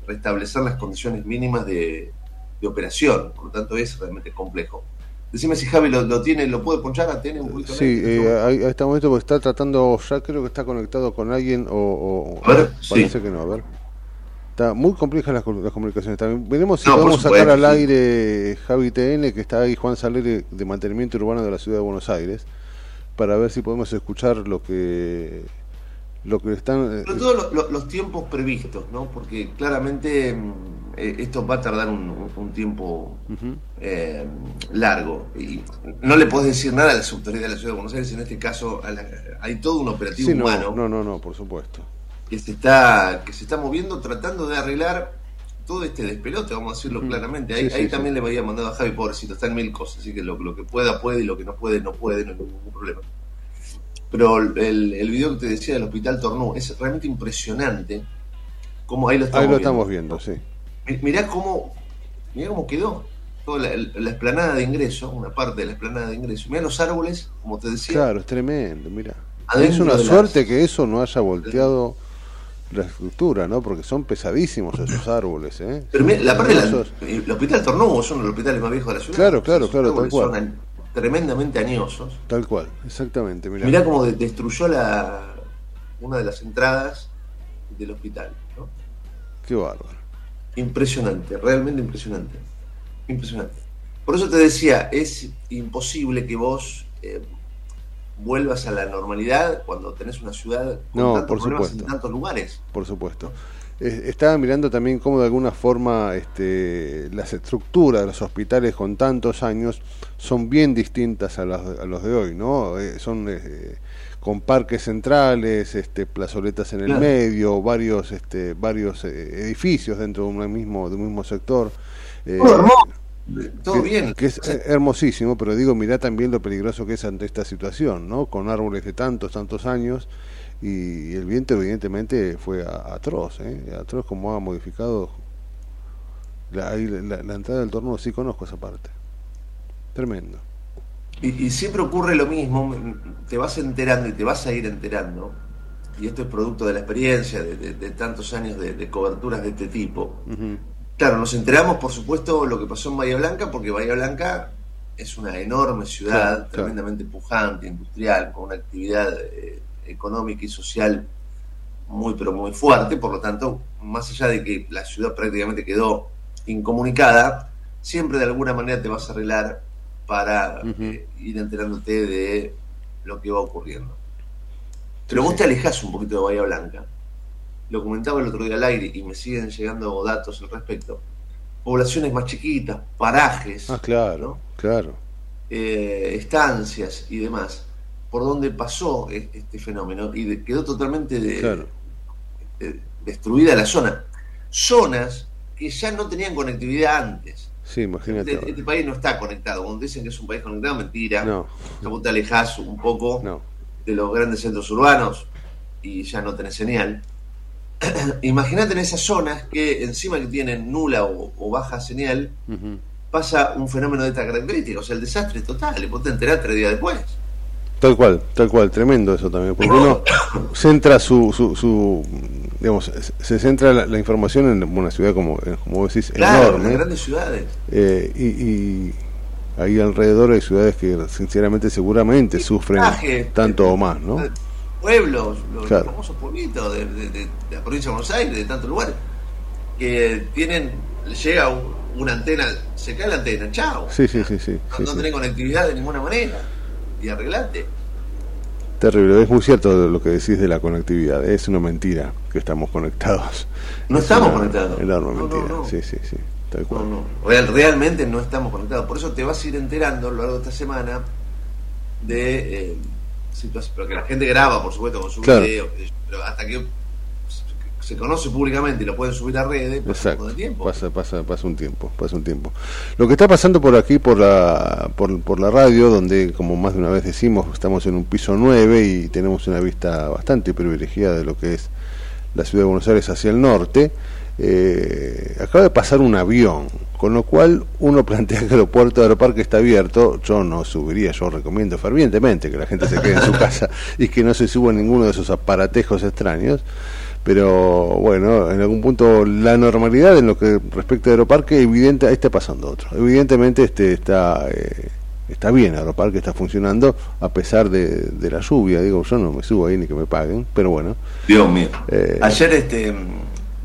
restablecer las condiciones mínimas de, de operación, por lo tanto es realmente complejo. Decime si Javi lo, lo tiene, lo puede ponchar a tiene un poquito Sí, lento? eh, ahí, ahí está un momento porque está tratando, ya creo que está conectado con alguien o, o- A ver, parece sí. que no, a ver. Está muy complejas las, las comunicaciones también. Veremos si No, podemos sacar supuesto, al sí. aire Javi TN, que está ahí Juan Saleri de Mantenimiento Urbano de la Ciudad de Buenos Aires, para ver si podemos escuchar lo que lo que están... eh, Sobre todo lo- lo- los tiempos previstos, ¿no? Porque claramente mm, eh, esto va a tardar un, un- tiempo eh, largo. Y no le podés decir nada a las autoridades de la Ciudad de Buenos Aires, en este caso a la- hay todo un operativo Sí, no, humano no, no, no, por supuesto. que se está que se está moviendo tratando de arreglar todo este despelote, vamos a decirlo claramente. Ahí, sí, ahí sí. también le había mandado a Javi, pobrecito, está en mil cosas, así que lo, lo que pueda puede y lo que no puede no puede, no hay ningún problema. Pero el, el video que te decía del Hospital Tornú es realmente impresionante. Como ahí lo estamos Ahí lo viendo. estamos viendo, sí. Mi- Mirá cómo, mirá cómo quedó toda la, la esplanada de ingreso, una parte de la esplanada de ingreso. Mirá los árboles, como te decía. Claro, es tremendo, mira. Es una de las- suerte que eso no haya volteado la estructura, ¿no? Porque son pesadísimos esos árboles, ¿eh? Pero la parte de la- Esos- el Hospital Tornú es uno de los hospitales más viejos de la ciudad. Claro, claro, claro, tal cual. Son tremendamente añosos. Tal cual, exactamente, mira. Mirá cómo de- destruyó la, una de las entradas del hospital. ¿no? Qué bárbaro. Impresionante, realmente impresionante. Impresionante. Por eso te decía, es imposible que vos eh, vuelvas a la normalidad cuando tenés una ciudad con No, tantos por problemas supuesto. en tantos lugares. Por supuesto. Estaba mirando también cómo de alguna forma este, las estructuras de los hospitales con tantos años son bien distintas a, las- a los de hoy, ¿no? Eh, son eh, con parques centrales, este, plazoletas en el Claro. medio, varios, este, varios eh, edificios dentro de un mismo, de un mismo sector. Eh, todo que, bien. que es eh, hermosísimo, pero digo, mirá también lo peligroso que es ante esta situación, ¿no? Con árboles de tantos, tantos años y el viento evidentemente fue atroz, ¿eh? Atroz como ha modificado la, ahí la- la entrada del torno, sí conozco esa parte. Tremendo. Y, y siempre ocurre lo mismo, te vas enterando y te vas a ir enterando, y esto es producto de la experiencia de, de- de tantos años de, de coberturas de este tipo. Claro, nos enteramos, por supuesto, lo que pasó en Bahía Blanca, porque Bahía Blanca es una enorme ciudad, Claro, claro. tremendamente pujante, industrial, con una actividad eh, económica y social muy, pero muy fuerte. Por lo tanto, más allá de que la ciudad prácticamente quedó incomunicada, siempre de alguna manera te vas a arreglar para eh, ir enterándote de lo que va ocurriendo. Pero vos te alejás un poquito de Bahía Blanca. Lo comentaba el otro día al aire y me siguen llegando datos al respecto. Poblaciones más chiquitas, parajes, Ah, claro, claro. eh, estancias y demás, por donde pasó e- este fenómeno y de- quedó totalmente de- Claro. de- destruida la zona. Zonas que ya no tenían conectividad antes. Sí, imagínate. Este, este país no está conectado. Cuando dicen que es un país conectado, mentira. No. Vos te alejás un poco No. de los grandes centros urbanos y ya no tenés señal. Imagínate en esas zonas que encima que tienen nula o, o baja señal, pasa un fenómeno de esta característica, o sea, el desastre total, y vos te enterás tres días después. Tal cual, tal cual, tremendo eso también, porque uno centra su, su, su, digamos, se- centra la, la información en una ciudad como, eh, como decís, Claro, en enorme. las grandes ciudades. Eh, y, y ahí alrededor hay ciudades que sinceramente seguramente sufren tanto o más, ¿no? pueblos, los Claro. famosos pueblitos de, de- de- de la provincia de Buenos Aires, de tantos lugares, que tienen, llega un- una antena, se cae la antena, chao. Sí, sí, sí, sí. No, sí, no sí. tenés conectividad de ninguna manera. Y arreglate. Terrible, es muy cierto lo que decís de la conectividad, es una mentira que estamos conectados. No Es estamos una conectados. Enorme No, no, mentira, no. sí, sí, sí, tal cual. Real- realmente no estamos conectados. Por eso te vas a ir enterando a lo largo de esta semana de eh, situaciones. Pero que la gente graba, por supuesto, con su Claro. Pero hasta que se conoce públicamente y lo pueden subir a redes, pasa un Exacto, de tiempo. pasa, pasa, pasa un tiempo, pasa un tiempo. Lo que está pasando por aquí, por la, por, por la radio, donde, como más de una vez decimos, estamos en un piso 9 y tenemos una vista bastante privilegiada de lo que es la ciudad de Buenos Aires hacia el norte, eh, acaba de pasar un avión, con lo cual uno plantea que el aeropuerto de Aeroparque está abierto, yo no subiría, yo recomiendo fervientemente que la gente se quede en su casa y que no se suba ninguno de esos aparatejos extraños, pero bueno, en algún punto la normalidad en lo que respecta a Aeroparque, evidente, ahí está pasando otro. Evidentemente este está eh, está bien, Aeroparque está funcionando a pesar de, de la lluvia, digo, yo no me subo ahí ni que me paguen, pero bueno. Dios mío. Eh, Ayer este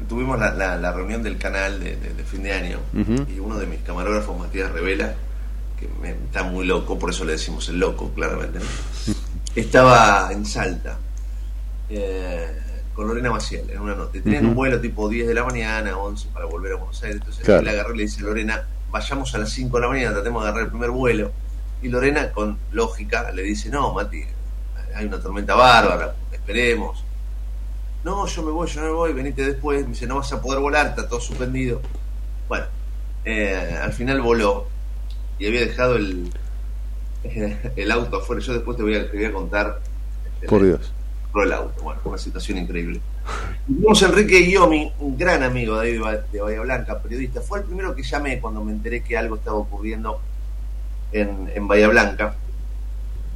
tuvimos la, la- la reunión del canal de, de- de fin de año y uno de mis camarógrafos, Matías Revela, que me, está muy loco, por eso le decimos el loco, claramente, ¿no? estaba en Salta eh, con Lorena Maciel en una. Y Tenían un vuelo tipo 10 de la mañana, 11 para volver a Buenos Aires. Entonces Claro. él le agarré y le dice, Lorena, vayamos a las 5 de la mañana, tratemos de agarrar el primer vuelo. Y Lorena, con lógica, le dice, no, Mati, hay una tormenta bárbara, esperemos. No, yo me voy, yo no me voy, venite después. Me dice, no vas a poder volar, está todo suspendido. Bueno, eh, al final voló y había dejado el, el auto afuera. Yo después te voy a, te voy a contar este, Por Dios. Por el auto. Bueno, fue una situación increíble. Y Vimos a Enrique Guiomi, un gran amigo de de Ba- de Bahía Blanca, periodista. Fue el primero que llamé cuando me enteré que algo estaba ocurriendo en, en Bahía Blanca.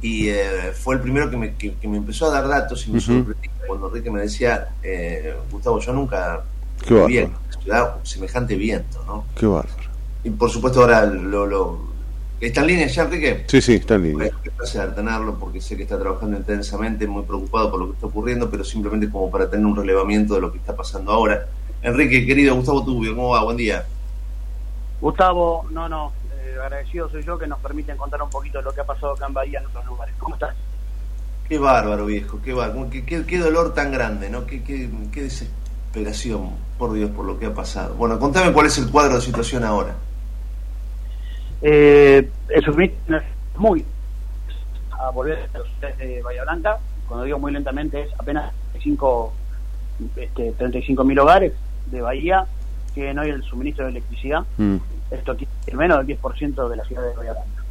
Y eh, fue el primero que me, que, que me empezó a dar datos y me Ujú. sorprendí cuando Enrique me decía, eh, Gustavo, yo nunca Qué bárbaro. en una ciudad semejante viento, ¿no? Qué bárbaro. Y por supuesto ahora lo... lo ¿Está en línea ya, Enrique? Sí, sí, está en línea. Qué placer tenerlo porque sé que está trabajando intensamente, muy preocupado por lo que está ocurriendo, pero simplemente como para tener un relevamiento de lo que está pasando ahora. Enrique, querido Gustavo Tubio, ¿cómo va? Buen día. Gustavo, no, no, eh, agradecido soy yo que nos permiten contar un poquito de lo que ha pasado acá en Bahía en otros lugares. ¿Cómo estás? Qué bárbaro, viejo, qué bárbaro. Qué, qué- qué dolor tan grande, ¿no? Qué, qué, qué desesperación, por Dios, por lo que ha pasado. Bueno, contame cuál es el cuadro de situación ahora. Eh, el suministro es muy a volver a los de Bahía Blanca, cuando digo muy lentamente es apenas 35 este, 35 mil hogares de Bahía que no hay el suministro de electricidad. Mm. Esto tiene menos del 10% de la ciudad de Bahía Blanca.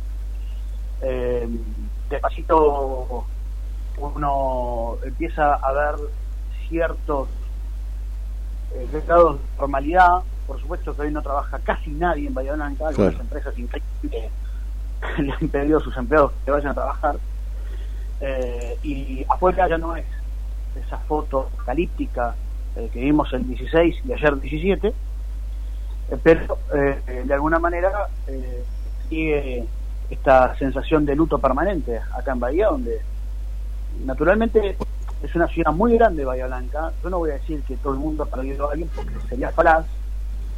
Eh, despacito uno empieza a ver ciertos eh, grados de normalidad. Por supuesto que hoy no trabaja casi nadie en Bahía Blanca, algunas Claro. empresas increíbles le han pedido a sus empleados que vayan a trabajar. Eh, y afuera ya no es esa foto apocalíptica eh, que vimos el 16 y ayer 17, eh, pero de alguna manera sigue esta sensación de luto permanente acá en Bahía, donde naturalmente es una ciudad muy grande Bahía Blanca. Yo no voy a decir que todo el mundo ha perdido a alguien porque sería falaz,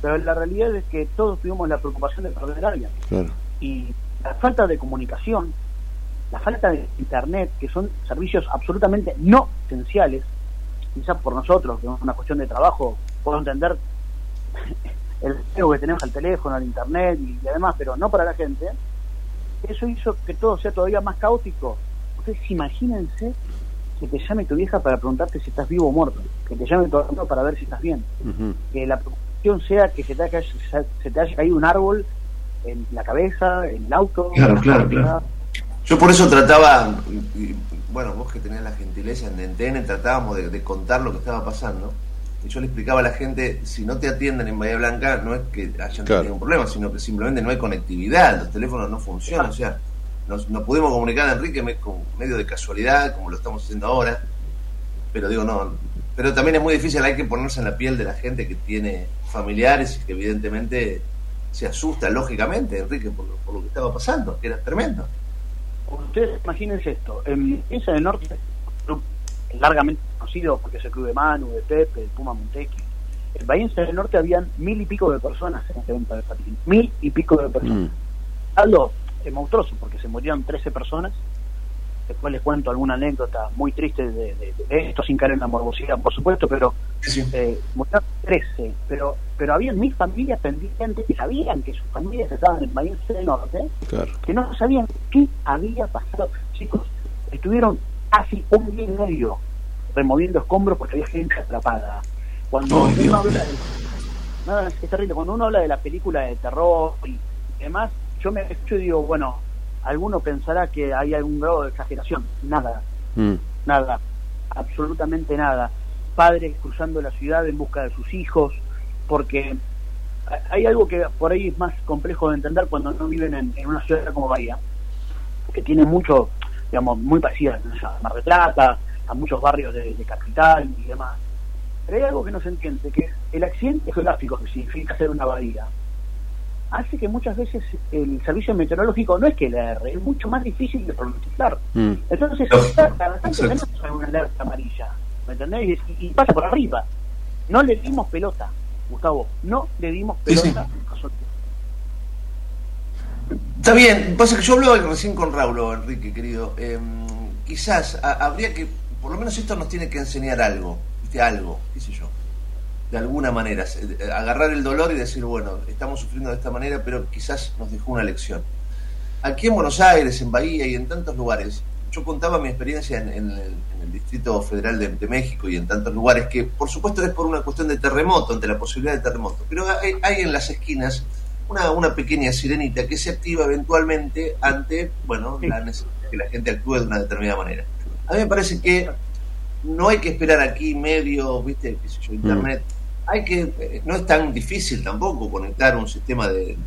pero la realidad es que todos tuvimos la preocupación de perder a alguien. Claro. Y la falta de comunicación, la falta de internet, que son servicios absolutamente no esenciales, quizás por nosotros, que es una cuestión de trabajo, puedo entender el apego que tenemos al teléfono, al internet y, y además, pero no para la gente, eso hizo que todo sea todavía más caótico. Ustedes imagínense que te llame tu vieja para preguntarte si estás vivo o muerto, que te llame tu amigo para ver si estás bien, que la preocupación sea que se te haya, se te haya caído un árbol en la cabeza, en el auto. Claro, claro, claro. Yo por eso trataba, y- y, bueno, vos que tenías la gentileza en NTN, tratábamos de, de contar lo que estaba pasando. Y yo le explicaba a la gente, si no te atienden en Bahía Blanca, no es que hayan Claro. tenido un problema, sino que simplemente no hay conectividad, los teléfonos no funcionan. O sea, nos, nos pudimos comunicar a Enrique me- con medio de casualidad, como lo estamos haciendo ahora. Pero digo, no, pero también es muy difícil, hay que ponerse en la piel de la gente que tiene familiares y que evidentemente se asusta, lógicamente, Enrique, por, lo- por lo que estaba pasando, que era tremendo. Ustedes imagínense esto, en Piensa del Norte, un club largamente conocido porque es el club de Manu, de Pepe, de Puma Montequi. En Bahiense del Norte habían mil y pico de personas en este evento de patín. Mil y pico de personas. Algo eh, monstruoso porque se murieron 13 personas. Después les cuento alguna anécdota muy triste de, de- de esto, sin caer en la morbosidad, por supuesto, pero eh, murieron 13. Pero, pero había mil familias pendientes que sabían que sus familias estaban en Bahiense del Norte Claro. que no sabían qué había pasado. Chicos, estuvieron casi un día y medio removiendo escombros porque había gente atrapada. Cuando Ay, uno Dios. habla de, no, es, es terrible. Cuando uno habla de la película de terror y demás, yo me escucho y digo, bueno, alguno pensará que hay algún grado de exageración. Nada, Mm. nada, absolutamente nada. Padres cruzando la ciudad en busca de sus hijos, porque hay algo que por ahí es más complejo de entender cuando no viven en, en una ciudad como Bahía, que tiene mucho, digamos, muy parecida a Mar del Plata, a muchos barrios de, de capital y demás. Pero hay algo que no se entiende, que es el accidente geográfico que significa ser una bahía, hace que muchas veces el servicio meteorológico no es que la erre, es mucho más difícil de pronosticar. Mm. Entonces, cada tanto tenemos una alerta amarilla, ¿me entendés? Y, y pasa por arriba. No le dimos pelota, Gustavo, no le dimos Sí, sí. pelota. Está bien, pasa que yo hablaba recién con Raulo, Enrique, querido. Eh, quizás a- habría que, por lo menos esto nos tiene que enseñar algo, ¿viste? Algo, qué sé yo. De alguna manera, agarrar el dolor y decir, bueno, estamos sufriendo de esta manera, pero quizás nos dejó una lección. Aquí en Buenos Aires, en Bahía y en tantos lugares, yo contaba mi experiencia en, en el, en el Distrito Federal de, de México y en tantos lugares que, por supuesto, es por una cuestión de terremoto, ante la posibilidad de terremoto. Pero hay, hay en las esquinas una, una pequeña sirenita que se activa eventualmente ante, bueno, la necesidad de que la gente actúe de una determinada manera. A mí me parece que no hay que esperar aquí medio, viste, qué sé yo, internet. Hay que, eh, no es tan difícil tampoco conectar un sistema de,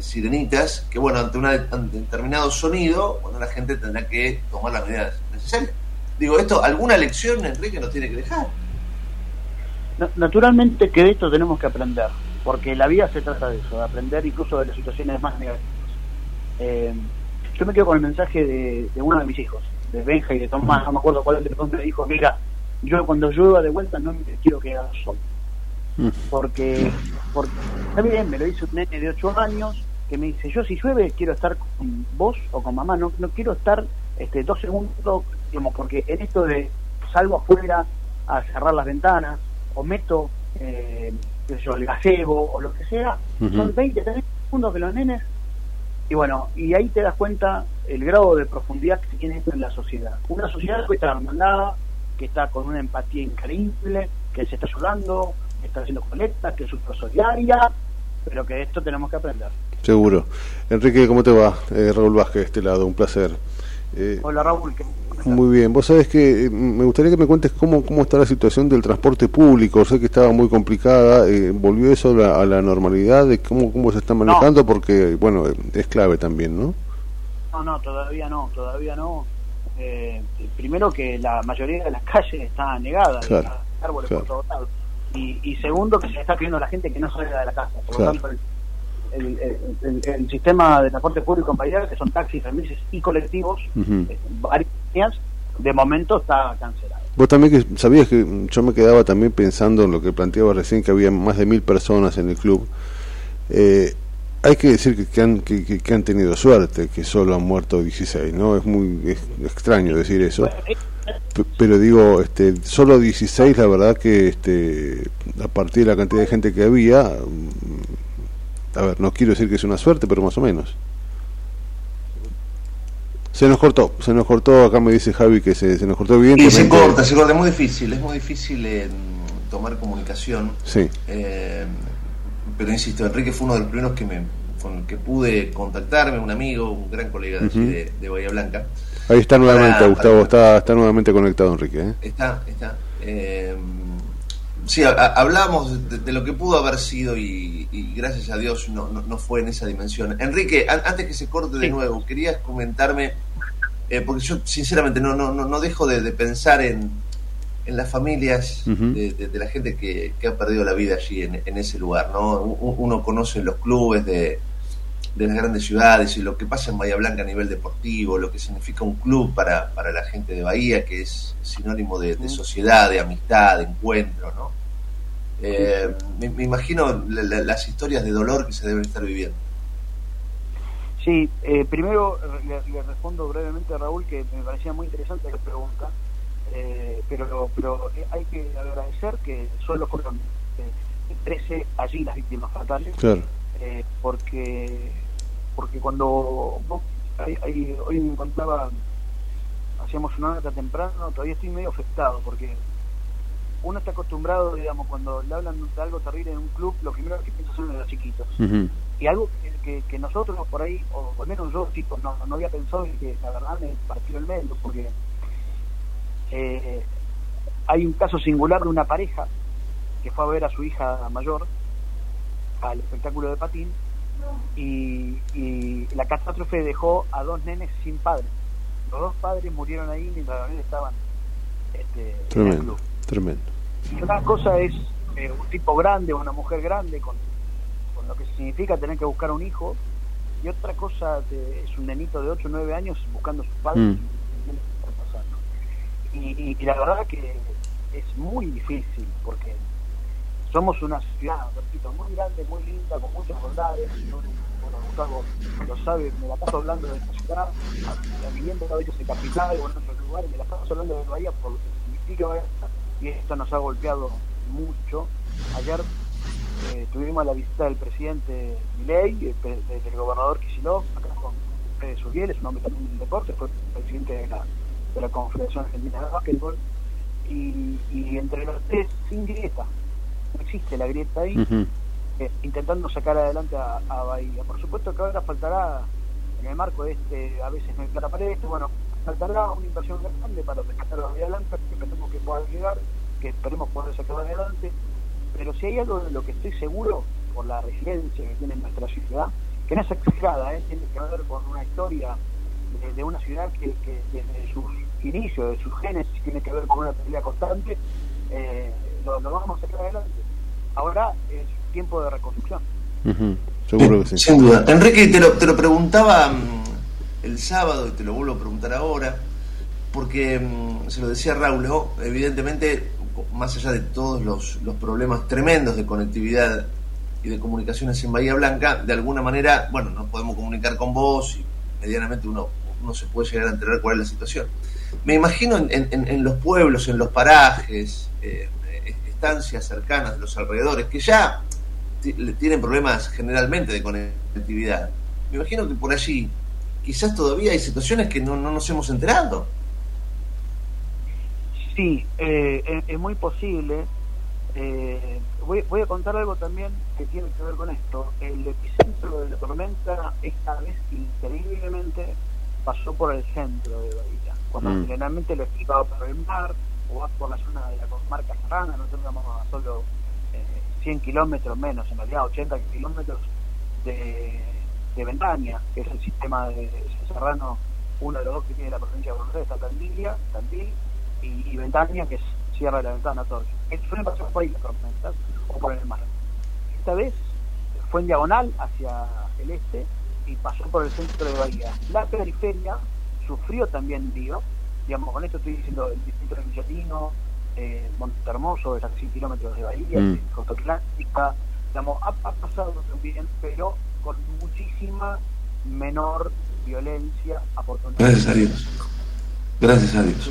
sirenitas que, bueno, ante, ante determinado sonido, bueno, la gente tendrá que tomar las medidas necesarias. Digo, esto, alguna lección, Enrique, nos tiene que dejar. Na- Naturalmente que de esto tenemos que aprender, porque la vida se trata de eso, de aprender incluso de las situaciones más negativas. Eh, yo me quedo con el mensaje de, de uno de mis hijos, de Benja y de Tomás, no me acuerdo cuál de los dos me dijo, mira, yo cuando llueva de vuelta no me quiero quedar solo. Porque, porque está bien, me lo dice un nene de 8 años que me dice, yo si llueve quiero estar con vos o con mamá, no, no quiero estar este, dos segundos, digamos, porque en esto de salgo afuera a cerrar las ventanas o meto eh, qué sé yo, el gazebo o lo que sea, son 20, 30 segundos que los nenes y bueno, y ahí te das cuenta el grado de profundidad que tiene esto en la sociedad. Una sociedad que está hermandada, que está con una empatía increíble, que se está ayudando, está haciendo colectas, que es solidaria, pero que de esto tenemos que aprender. Seguro. Enrique, ¿cómo te va? Eh, Raúl Vázquez, de este lado, un placer. Eh, Hola Raúl, ¿qué- Muy bien, vos sabés que eh, me gustaría que me cuentes cómo, cómo está la situación del transporte público. Sé que estaba muy complicada. eh, ¿Volvió eso a la, a la normalidad? de ¿Cómo, ¿Cómo se está manejando? Porque, bueno, eh, es clave también, ¿no? No, no, todavía no, todavía no. Eh, primero que la mayoría de las calles está negada, Claro, árboles claro. por todos lados. Y, y segundo que se está pidiendo a la gente que no salga de la casa. Por Claro. lo tanto, el, el- el- el- el sistema de transporte público en Bahía, que son taxis, remises y colectivos, eh, varias líneas, de momento está cancelado. Vos también que sabías que yo me quedaba también pensando en lo que planteaba recién, que había más de mil personas en el club. Eh, hay que decir que, que han, que, han tenido suerte, que solo han muerto 16, ¿no? Es muy es extraño decir eso. Pero digo, este, solo 16, la verdad que este, a partir de la cantidad de gente que había, mm, a ver, no quiero decir que es una suerte, pero más o menos. Se nos cortó, se nos cortó, acá me dice Javi que se, se nos cortó Y evidentemente. se corta, se corta, es muy difícil, es muy difícil eh, tomar comunicación. Sí. Eh, pero insisto, Enrique fue uno de los primeros que me con el que pude contactarme, un amigo, un gran colega de, Ujú. de, de Bahía Blanca. Ahí está nuevamente, Para- Gustavo, está, está nuevamente conectado Enrique. ¿eh? Está, está. Eh, sí, hablamos de, de lo que pudo haber sido y, y gracias a Dios no, no, no fue en esa dimensión. Enrique, an- antes que se corte de nuevo, querías comentarme, eh, porque yo sinceramente no, no, no, no dejo de, de pensar en, en las familias de, de- de la gente que, que ha perdido la vida allí en, en ese lugar, ¿no? U- Uno conoce los clubes de, de las grandes ciudades y lo que pasa en Bahía Blanca a nivel deportivo, lo que significa un club para, para la gente de Bahía, que es sinónimo de, de sociedad, de amistad, de encuentro, ¿no? Eh, me, me imagino la- la- las historias de dolor que se deben estar viviendo. Sí, eh, primero le, le respondo brevemente a Raúl que me parecía muy interesante la pregunta, eh, pero, pero hay que agradecer que solo fueron eh, 13 allí las víctimas fatales, Claro. eh, porque porque cuando vos- hay- hay- hoy me encontraba, hacíamos una nota temprano, todavía estoy medio afectado porque uno está acostumbrado, digamos, cuando le hablan de algo terrible en un club, lo primero que piensa son los chiquitos Ujú. y algo que, que- que nosotros por ahí, o al menos yo, tipo, no, no había pensado y que la verdad me partió el medio, porque eh, hay un caso singular de una pareja que fue a ver a su hija mayor al espectáculo de patín y, y la catástrofe dejó a dos nenes sin padres. Los dos padres murieron ahí mientras los nenes estaban este, en el Tremendo, club. tremendo. Y una cosa es eh, un tipo grande una mujer grande con, con lo que significa tener que buscar un hijo y otra cosa de- es un nenito de 8 o 9 años buscando a sus padres Mm. y qué le está pasando. Y, y- y la verdad que es muy difícil porque somos una ciudad, repito, muy grande, muy linda, con muchas bondades. Yo, bueno, Gustavo lo sabe, me la paso hablando de esta ciudad, viviendo a veces en capital o en otros lugares, me la paso hablando de Bahía por lo que significa Bahía, y esto nos ha golpeado mucho. Ayer eh, tuvimos la visita del presidente Milei, pre- del, gobernador Kicillof, acá con Fede Suriel, es un hombre también del deporte, fue presidente de la, de la Confederación Argentina de Básquetbol, y, y entre los tres, sin grieta, existe la grieta ahí, eh, intentando sacar adelante a, a Bahía. Por supuesto que ahora faltará, en el marco de este, a veces no hay plata para esto, bueno, faltará una inversión grande para rescatar a Bahía Blanca, que esperemos que pueda llegar, que esperemos poder sacar adelante, pero si hay algo de lo que estoy seguro, por la resiliencia que tiene nuestra ciudad, que no es exagerada, ¿eh? tiene que ver con una historia de, de una ciudad que, que desde sus inicios, de sus génesis, tiene que ver con una pelea constante, eh, lo, lo vamos a sacar adelante. Ahora es tiempo de reconstrucción. Seguro que sí. Sin duda. Enrique, te lo, te lo preguntaba mm, el sábado y te lo vuelvo a preguntar ahora, porque mm, se lo decía Raúl, ¿no? evidentemente, más allá de todos los, los problemas tremendos de conectividad y de comunicaciones en Bahía Blanca, de alguna manera, bueno, nos podemos comunicar con vos y medianamente uno, uno se puede llegar a enterar cuál es la situación. Me imagino en, en- en los pueblos, en los parajes, eh, estancias cercanas de los alrededores, que ya tienen problemas generalmente de conectividad. Me imagino que por allí quizás todavía hay situaciones que no, no nos hemos enterado. Sí, eh, es, es muy posible. Eh, voy, voy a contar algo también que tiene que ver con esto. El epicentro de la tormenta esta vez increíblemente pasó por el centro de Bahía, cuando Mm. generalmente lo explicaba por el mar o vas por la zona de la comarca serrana, nosotros vamos a solo eh, 100 kilómetros menos, en realidad 80 kilómetros de, de Ventaña, que es el sistema de Serrano, uno de los dos que tiene la provincia de Buenos Aires, está Tandilia, Tandil y, y Ventaña, que es Sierra de la Ventana, todo. eso. Suelen pasar por ahí las tormentas o por el mar. Esta vez fue en diagonal hacia el este y pasó por el centro de Bahía. La periferia sufrió también lío, digamos, con esto estoy diciendo el distrito de Villatino, eh, Monte Hermoso, es a 100 kilómetros de Bahía, Mm. Costa Atlántica, digamos, ha, ha pasado también, pero con muchísima menor violencia, afortunadamente. Gracias a Dios. Gracias a Dios.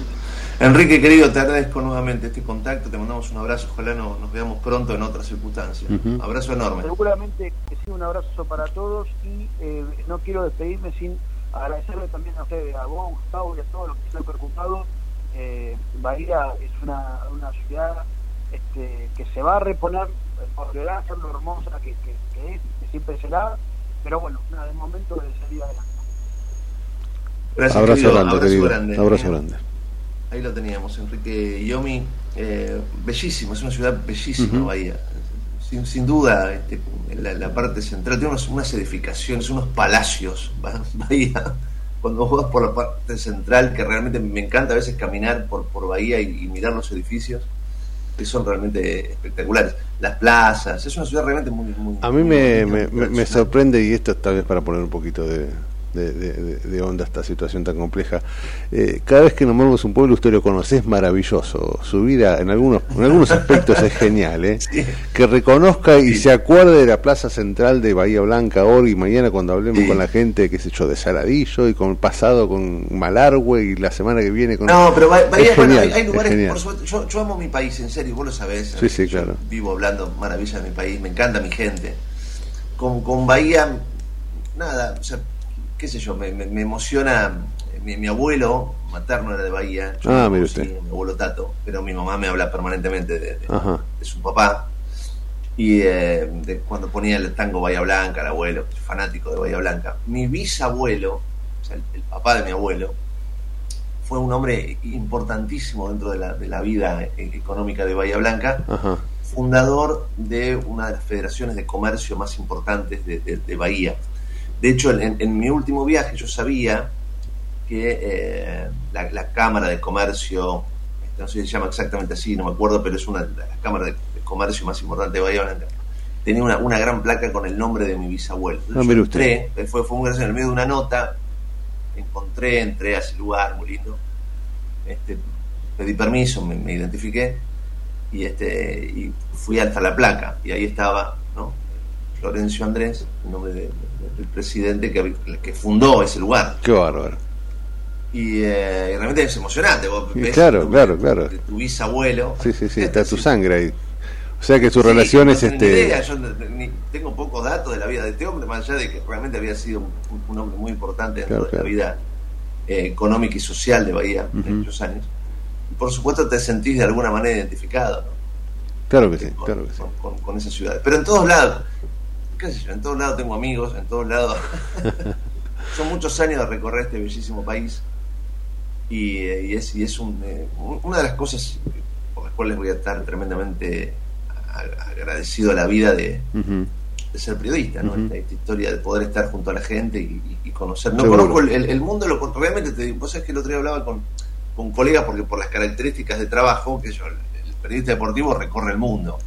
Enrique, querido, te agradezco nuevamente este contacto, te mandamos un abrazo, ojalá no- nos veamos pronto en otras circunstancias. Abrazo enorme. Seguramente que sí, un abrazo para todos y eh, no quiero despedirme sin agradecerle también a ustedes, a vos, Gustavo y a todos los que se han preocupado. Eh, Bahía es una, una ciudad este, que se va a reponer, volverá a ser lo hermosa que, que, que es, que siempre será, pero bueno, nada, de momento de salir adelante. Gracias, abrazo querido, grande, abrazo querido. grande. Abrazo grande. Ahí lo teníamos, Enrique Yomi. Eh, bellísimo, es una ciudad bellísima. Bahía. Sin, sin duda, este, la, la parte central tiene unos- unas edificaciones, unos palacios, Bah- Bahía. cuando vos vas por la parte central, que realmente me encanta a veces caminar por, por Bahía y, y mirar los edificios, que son realmente espectaculares. Las plazas, es una ciudad realmente muy... muy A mí muy me, me, me- sorprende, y esto tal vez para poner un poquito de, de, de- de- onda esta situación tan compleja, eh, cada vez que nombramos un pueblo, usted lo conoce, es maravilloso. Su vida en algunos, en algunos aspectos es genial, ¿eh? Que reconozca y se acuerde de la plaza central de Bahía Blanca hoy y mañana cuando hablemos con la gente, qué sé yo, de Saladillo y con pasado con Malargüe y la semana que viene con... No, pero Bah- Bahía, es bueno, genial, hay, hay es lugares, genial. por supuesto, yo, yo amo mi país, en serio, vos lo sabés. Sí, sí, claro. Vivo hablando maravillas de mi país, me encanta mi gente. Con, con Bahía, nada, o sea, qué sé yo, me, me- me emociona. Mi, mi abuelo materno era de Bahía, yo Ah, mire usted. mi abuelo Tato, pero mi mamá me habla permanentemente de, de- de su papá. Y eh, de cuando ponía el tango Bahía Blanca, el abuelo, fanático de Bahía Blanca. Mi bisabuelo, o sea, el, el papá de mi abuelo, fue un hombre importantísimo dentro de la, de la vida eh, económica de Bahía Blanca, Ajá. fundador de una de las federaciones de comercio más importantes de, de- de Bahía. De hecho, en, en mi último viaje yo sabía que eh, la, la Cámara de Comercio, no sé si se llama exactamente así, no me acuerdo, pero es una de las cámaras de, de comercio más importantes de Bahía Blanca, tenía una, una gran placa con el nombre de mi bisabuelo. Entonces Ah, yo entré, fue, fue muy gracioso, en el medio de una nota, encontré, entré a ese lugar muy lindo, este, pedí permiso, me, me identifiqué y este y fui hasta la placa y ahí estaba ¿no? Florencio Andrés, el nombre de- del presidente que, que fundó ese lugar. Qué bárbaro. Y, eh, y realmente es emocionante. Vos ves claro, tu- claro, claro. de tu bisabuelo. Sí, sí, sí, está tu sangre ahí. O sea que su Sí, relación no es este... idea, yo tengo pocos datos de la vida de este hombre, más allá de que realmente había sido un, un hombre muy importante dentro Claro, de claro. la vida eh, económica y social de Bahía en muchos años. Y por supuesto te sentís de alguna manera identificado ¿no? Claro que sí, claro que sí. con, con esas ciudades. Pero en todos lados, qué sé yo, en todos lados tengo amigos, en todos lados. Son muchos años de recorrer este bellísimo país y, eh, y es, y es un, eh, un- una de las cosas por las cuales voy a estar tremendamente agradecido a la vida de, ser periodista, ¿no? Esta, esta historia de poder estar junto a la gente y, y- conocer. No Seguro. conozco el, mundo, lo, realmente te digo, vos sabés que el otro día hablaba con, con colegas porque por las características de trabajo, que yo, el, el periodista deportivo recorre el mundo.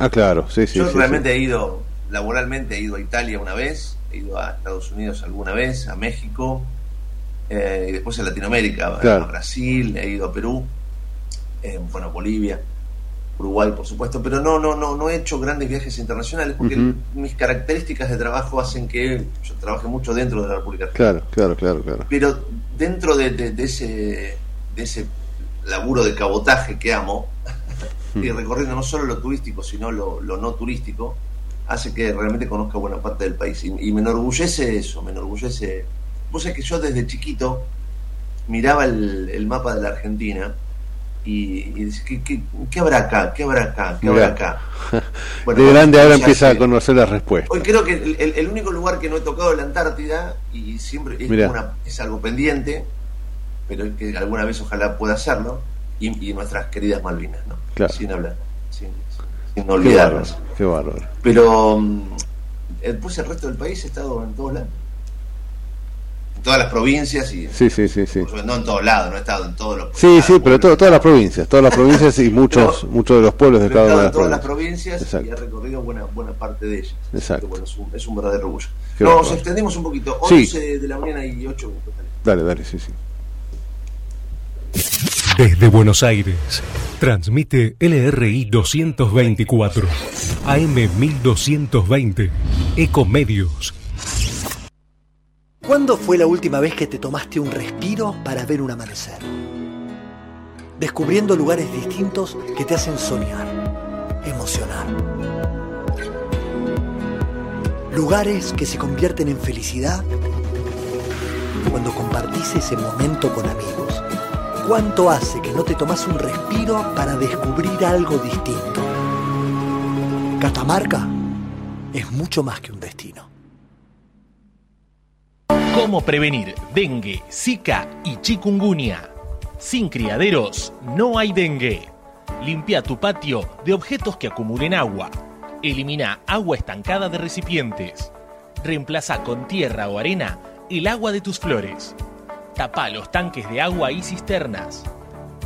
Ah, claro, sí, sí. yo sí, realmente sí. he ido, laboralmente he ido a Italia una vez, he ido a Estados Unidos alguna vez, a México, eh, y después a Latinoamérica, a- Claro. a Brasil, he ido a Perú, eh, bueno, Bolivia. Uruguay, por supuesto, pero no, no, no, no he hecho grandes viajes internacionales porque mis características de trabajo hacen que yo trabaje mucho dentro de la República Argentina. Claro, claro, claro, claro. Pero dentro de, de- de ese, de ese laburo de cabotaje que amo, y recorriendo no solo lo turístico, sino lo, lo no turístico, hace que realmente conozca buena parte del país. Y, y me enorgullece eso, me enorgullece. Vos sabés que yo desde chiquito miraba el, el mapa de la Argentina y, y decía, ¿qué, qué, qué habrá acá? ¿Qué habrá acá? ¿Qué habrá acá? Bueno, de grande ahora empieza a conocer la respuesta. Hoy creo que el, el- el único lugar que no he tocado es la Antártida y siempre es, una- es algo pendiente, pero que alguna vez ojalá pueda hacerlo. Y, y nuestras queridas Malvinas, ¿no? Claro. Sin hablar, sin, sin Qué olvidarlas. bárbaro, qué bárbaro. Pero mm, después el resto del país he estado en todos lados. En todas las provincias y Sí, sí, sí, sí. no en todos lados, no he estado en todos los Sí, sí, pero to- todas las provincias, todas las provincias y muchos muchos de los pueblos de cada una estado de en las todas las provincias. provincias y he Exacto. recorrido buena, buena parte de ellas. Exacto. bueno, es, un, es un verdadero orgullo. Qué Nos extendimos un poquito. Sí. 11 de la mañana y 8. Dale, dale, sí, sí. Desde Buenos Aires, transmite LRI 224, AM 1220, Ecomedios. ¿Cuándo fue la última vez que te tomaste un respiro para ver un amanecer? Descubriendo lugares distintos que te hacen soñar, emocionar. Lugares que se convierten en felicidad cuando compartís ese momento con amigos. ¿Cuánto hace que no te tomas un respiro para descubrir algo distinto? Catamarca es mucho más que un destino. ¿Cómo prevenir dengue, zika y chikungunya? Sin criaderos no hay dengue. Limpia tu patio de objetos que acumulen agua. Elimina agua estancada de recipientes. Reemplaza con tierra o arena el agua de tus flores. Tapa los tanques de agua y cisternas.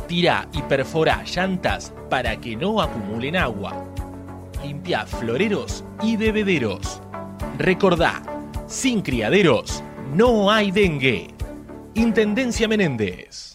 Tira y perfora llantas para que no acumulen agua. Limpia floreros y bebederos. Recordá, sin criaderos no hay dengue. Intendencia Menéndez.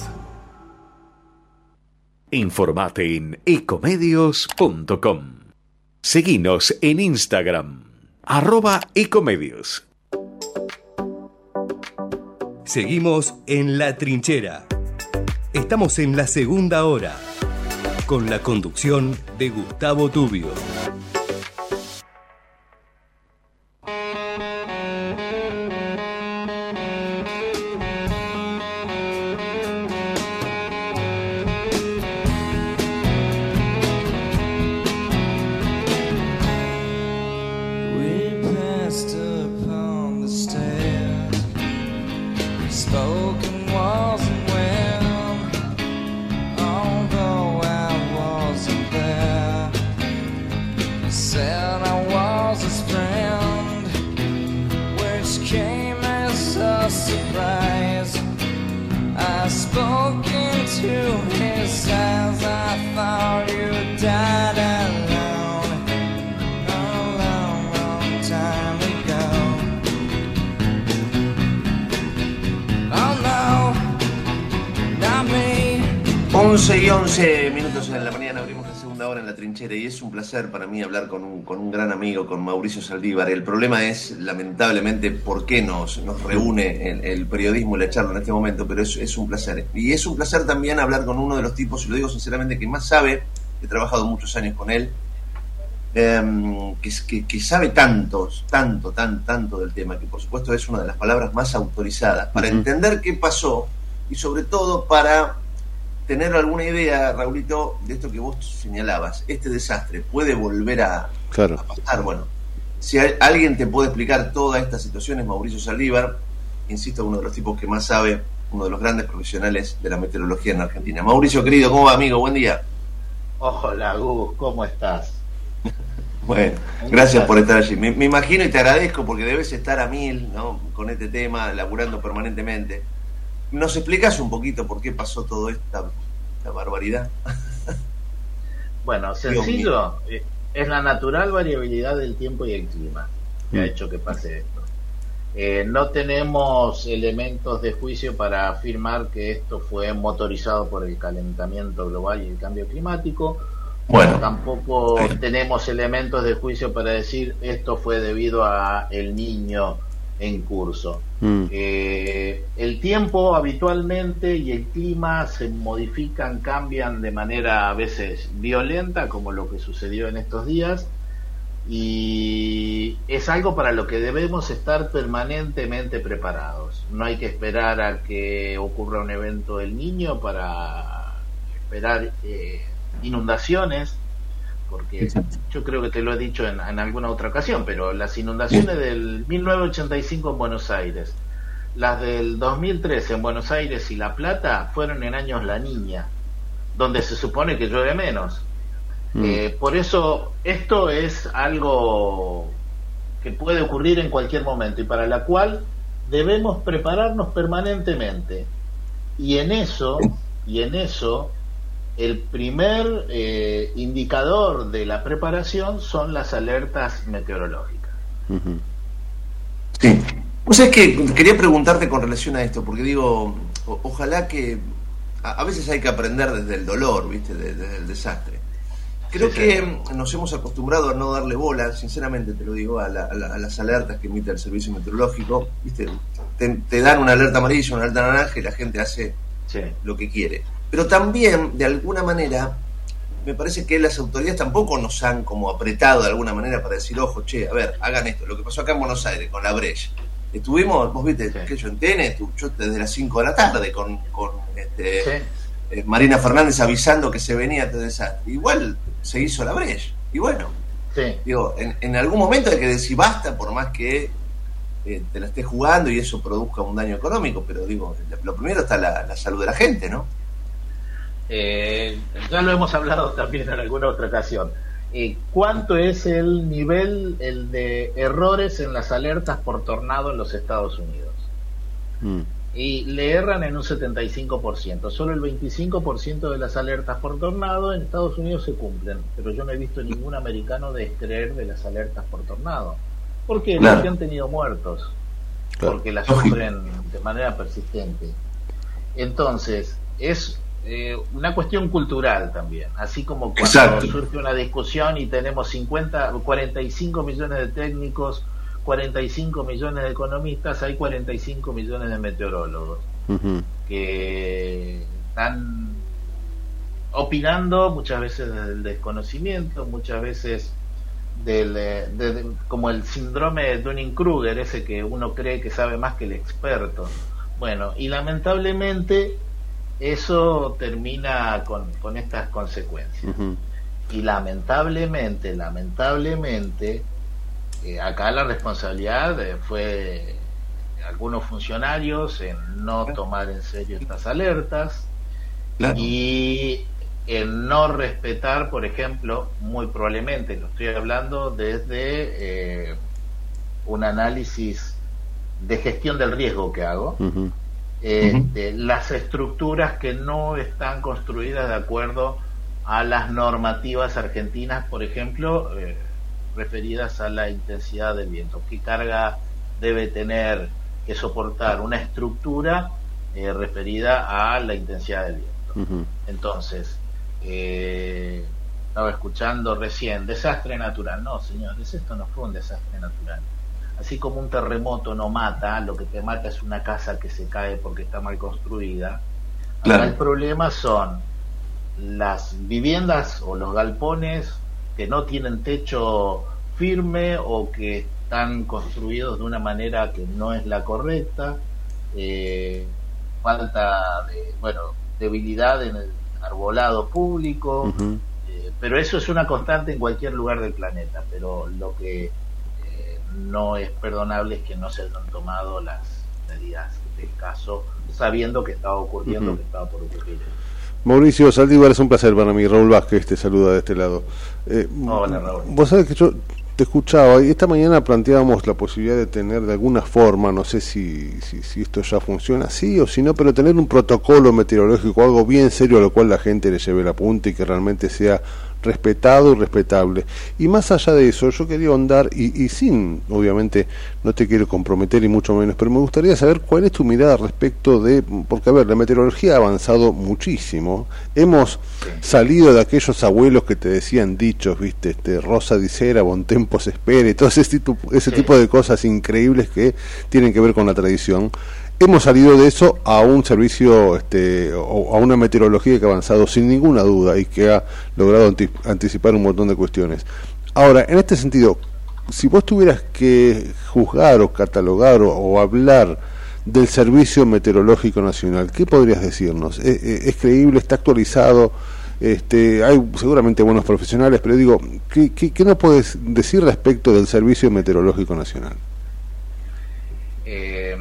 Informate en ecomedios.com. Seguinos en Instagram, arroba ecomedios. Seguimos en La Trinchera. Estamos en la segunda hora, con la conducción de Gustavo Tubio. Con Mauricio Saldívar. El problema es, lamentablemente, por qué nos, nos reúne el, el periodismo y la charla en este momento, pero es, es un placer. Y es un placer también hablar con uno de los tipos, y lo digo sinceramente, que más sabe, he trabajado muchos años con él, em, que, que, que sabe tanto, tanto, tan, tanto del tema, que por supuesto es una de las palabras más autorizadas para entender qué pasó y sobre todo para tener alguna idea, Raulito, de esto que vos señalabas. Este desastre puede volver a, Claro. a pasar. Bueno, si hay- alguien te puede explicar toda esta situación es Mauricio Saldívar, insisto, uno de los tipos que más sabe, uno de los grandes profesionales de la meteorología en Argentina. Mauricio, querido, ¿cómo va, amigo? Buen día. Hola Gus, ¿cómo estás? Bueno, gracias por estar allí. Me, me imagino y te agradezco porque debes estar a mil ¿no? con este tema, laburando permanentemente. ¿Nos explicas un poquito por qué pasó todo esta, esta barbaridad? Bueno, sencillo, eh, es la natural variabilidad del tiempo y el clima que ha Mm. hecho que pase esto. Eh, no tenemos elementos de juicio para afirmar que esto fue motorizado por el calentamiento global y el cambio climático. Bueno. Tampoco tenemos elementos de juicio para decir esto fue debido a el niño en curso. Mm. Eh, el tiempo habitualmente y el clima se modifican, cambian de manera a veces violenta, como lo que sucedió en estos días, y es algo para lo que debemos estar permanentemente preparados. No hay que esperar a que ocurra un evento del niño para esperar eh, inundaciones, porque yo creo que te lo he dicho en, en alguna otra ocasión, pero las inundaciones del 1985 en Buenos Aires, las del 2013 en Buenos Aires y La Plata fueron en años La Niña, donde se supone que llueve menos. Mm. Eh, por eso esto es algo que puede ocurrir en cualquier momento y para la cual debemos prepararnos permanentemente. Y en eso, y en eso, el primer eh, indicador de la preparación son las alertas meteorológicas. Ujú. Sí. O sea, es que quería preguntarte con relación a esto, porque digo, o- ojalá que a, a veces hay que aprender desde el dolor, ¿viste? De- desde el desastre. Creo Sí, que señor. nos hemos acostumbrado a no darle bola, sinceramente te lo digo, a, la- a la- a las alertas que emite el servicio meteorológico. ¿Viste? Te, te dan una alerta amarilla, una alerta naranja y la gente hace lo que quiere. Pero también, de alguna manera, me parece que las autoridades tampoco nos han como apretado de alguna manera para decir, ojo, che, a ver, hagan esto. Lo que pasó acá en Buenos Aires con la brecha. Estuvimos, vos viste, que yo en TN, tu- yo desde las 5 de la tarde con, con este, eh, Marina Fernández avisando que se venía este desastre. Igual se hizo la brecha. Y bueno, digo, en, en algún momento hay que decir basta, por más que eh, te la estés jugando y eso produzca un daño económico, pero digo, lo primero está la, la salud de la gente, ¿no? Eh, ya lo hemos hablado también en alguna otra ocasión. Eh, ¿Cuánto es el nivel el de errores en las alertas por tornado en los Estados Unidos? Y le erran en un 75%. Solo el 25% de las alertas por tornado en Estados Unidos se cumplen. Pero yo no he visto ningún americano descreer de las alertas por tornado. ¿Por qué? Claro. Porque han tenido muertos. Claro. Porque las sufren de manera persistente. Entonces, es eh, una cuestión cultural también. Así como cuando Exacto. surge una discusión y tenemos 50, 45 millones de técnicos, 45 millones de economistas, hay 45 millones de meteorólogos que están opinando muchas veces del desconocimiento, muchas veces del, eh, de- de- como el síndrome de Dunning-Kruger, ese que uno cree que sabe más que el experto. Bueno, y lamentablemente eso termina con, con estas consecuencias. Y lamentablemente, lamentablemente, eh, acá la responsabilidad eh, fue de algunos funcionarios en no tomar en serio estas alertas y en no respetar, por ejemplo, muy probablemente, lo estoy hablando desde eh, un análisis de gestión del riesgo que hago, eh, de las estructuras que no están construidas de acuerdo a las normativas argentinas, por ejemplo, eh, referidas a la intensidad del viento. ¿Qué carga debe tener que soportar una estructura eh, referida a la intensidad del viento? Entonces, eh, estaba escuchando recién, desastre natural. No, señores, esto no fue un desastre natural. Así como un terremoto no mata, lo que te mata es una casa que se cae porque está mal construida. Claro. Acá el problema son las viviendas o los galpones que no tienen techo firme o que están construidos de una manera que no es la correcta, eh, falta de, bueno, debilidad en el arbolado público, eh, pero eso es una constante en cualquier lugar del planeta, pero lo que no es perdonable que no se hayan tomado las medidas del caso, sabiendo que estaba ocurriendo, que estaba por ocurrir. Mauricio Saldívar, es un placer para mí. Raúl Vázquez te saluda de este lado. Eh, Hola, Raúl. Vos sabés que yo te escuchaba y esta mañana planteábamos la posibilidad de tener de alguna forma, no sé si, si, si esto ya funciona así o si no, pero tener un protocolo meteorológico, algo bien serio a lo cual la gente le lleve la punta y que realmente sea respetado y respetable. Y más allá de eso, yo quería ahondar, y, y sin, obviamente, no te quiero comprometer y mucho menos, pero me gustaría saber cuál es tu mirada respecto de, porque a ver, la meteorología ha avanzado muchísimo, hemos salido de aquellos abuelos que te decían dichos, viste, este, Rosa dicera, bon tempo se espere, todo ese, tipo, ese tipo de cosas increíbles que tienen que ver con la tradición. Hemos salido de eso a un servicio, este, o a una meteorología que ha avanzado sin ninguna duda y que ha logrado anti- anticipar un montón de cuestiones. Ahora, en este sentido, si vos tuvieras que juzgar o catalogar o, hablar del Servicio Meteorológico Nacional, ¿qué podrías decirnos? ¿Es, es- es creíble? ¿Está actualizado? Este, hay seguramente buenos profesionales, pero digo, ¿qué, qué, qué nos puedes decir respecto del Servicio Meteorológico Nacional? Eh,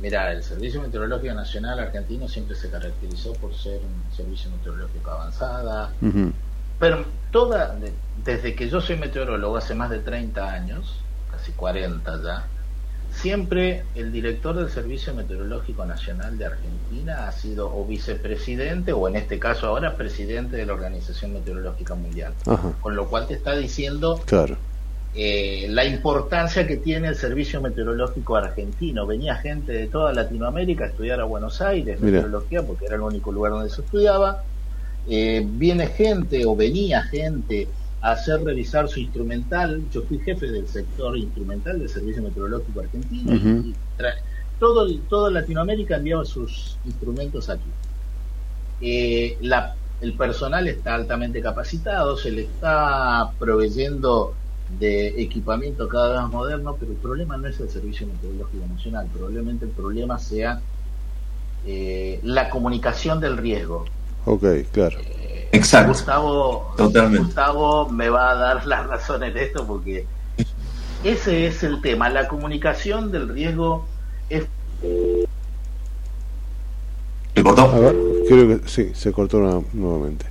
mira, el Servicio Meteorológico Nacional argentino siempre se caracterizó por ser un servicio meteorológico avanzada, pero toda, de- desde que yo soy meteorólogo hace más de 30 años, casi 40 ya, siempre el director del Servicio Meteorológico Nacional de Argentina ha sido o vicepresidente o en este caso ahora presidente de la Organización Meteorológica Mundial. Ajá. Con lo cual te está diciendo Claro. Eh, la importancia que tiene el servicio meteorológico argentino. Venía gente de toda Latinoamérica a estudiar a Buenos Aires, Mira. meteorología, porque era el único lugar donde se estudiaba. eh, viene gente o venía gente a hacer revisar su instrumental. Yo fui jefe del sector instrumental del Servicio Meteorológico Argentino y todo, toda Latinoamérica enviaba sus instrumentos aquí. Eh, la- el personal está altamente capacitado, se le está proveyendo de equipamiento cada vez más moderno, pero el problema no es el Servicio Meteorológico Nacional, probablemente el problema sea eh, la comunicación del riesgo. Ok, claro. Exacto. Gustavo, Totalmente. Gustavo me va a dar las razones de esto porque ese es el tema. La comunicación del riesgo es ¿Se cortó? A ver, creo que sí, se cortó una- nuevamente.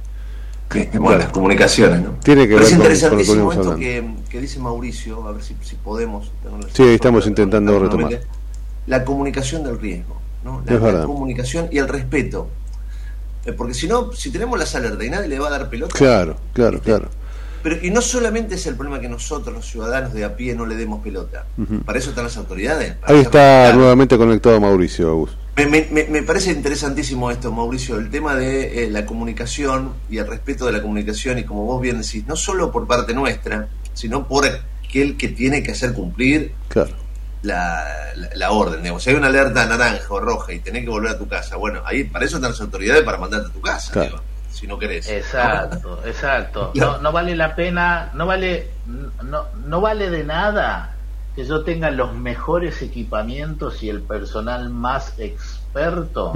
Que- bueno, las comunicaciones, ¿no? Tiene que Pero es ver con, esto que, que dice Mauricio, a ver si, si podemos. Sí, estamos intentando retomar. La comunicación del riesgo, ¿no? La, comunicación y el respeto. Eh, Porque si no, si tenemos las alertas y nadie le va a dar pelota. Claro, claro, claro. Pero, y no solamente es el problema que nosotros, los ciudadanos de a pie, no le demos pelota. Para eso están las autoridades. Ahí está nuevamente conectado Mauricio, Agus. Me, me- me- me parece interesantísimo esto, Mauricio, el tema de eh, la comunicación y el respeto de la comunicación, y como vos bien decís, no solo por parte nuestra, sino por aquel que tiene que hacer cumplir Claro. la, la- la orden. Digamos. Si hay una alerta naranja o roja y tenés que volver a tu casa, bueno, ahí para eso están las autoridades para mandarte a tu casa, Claro. digo, si no querés. Exacto, exacto. No, no vale la pena, no vale, no, no vale de nada que yo tenga los mejores equipamientos y el personal más experto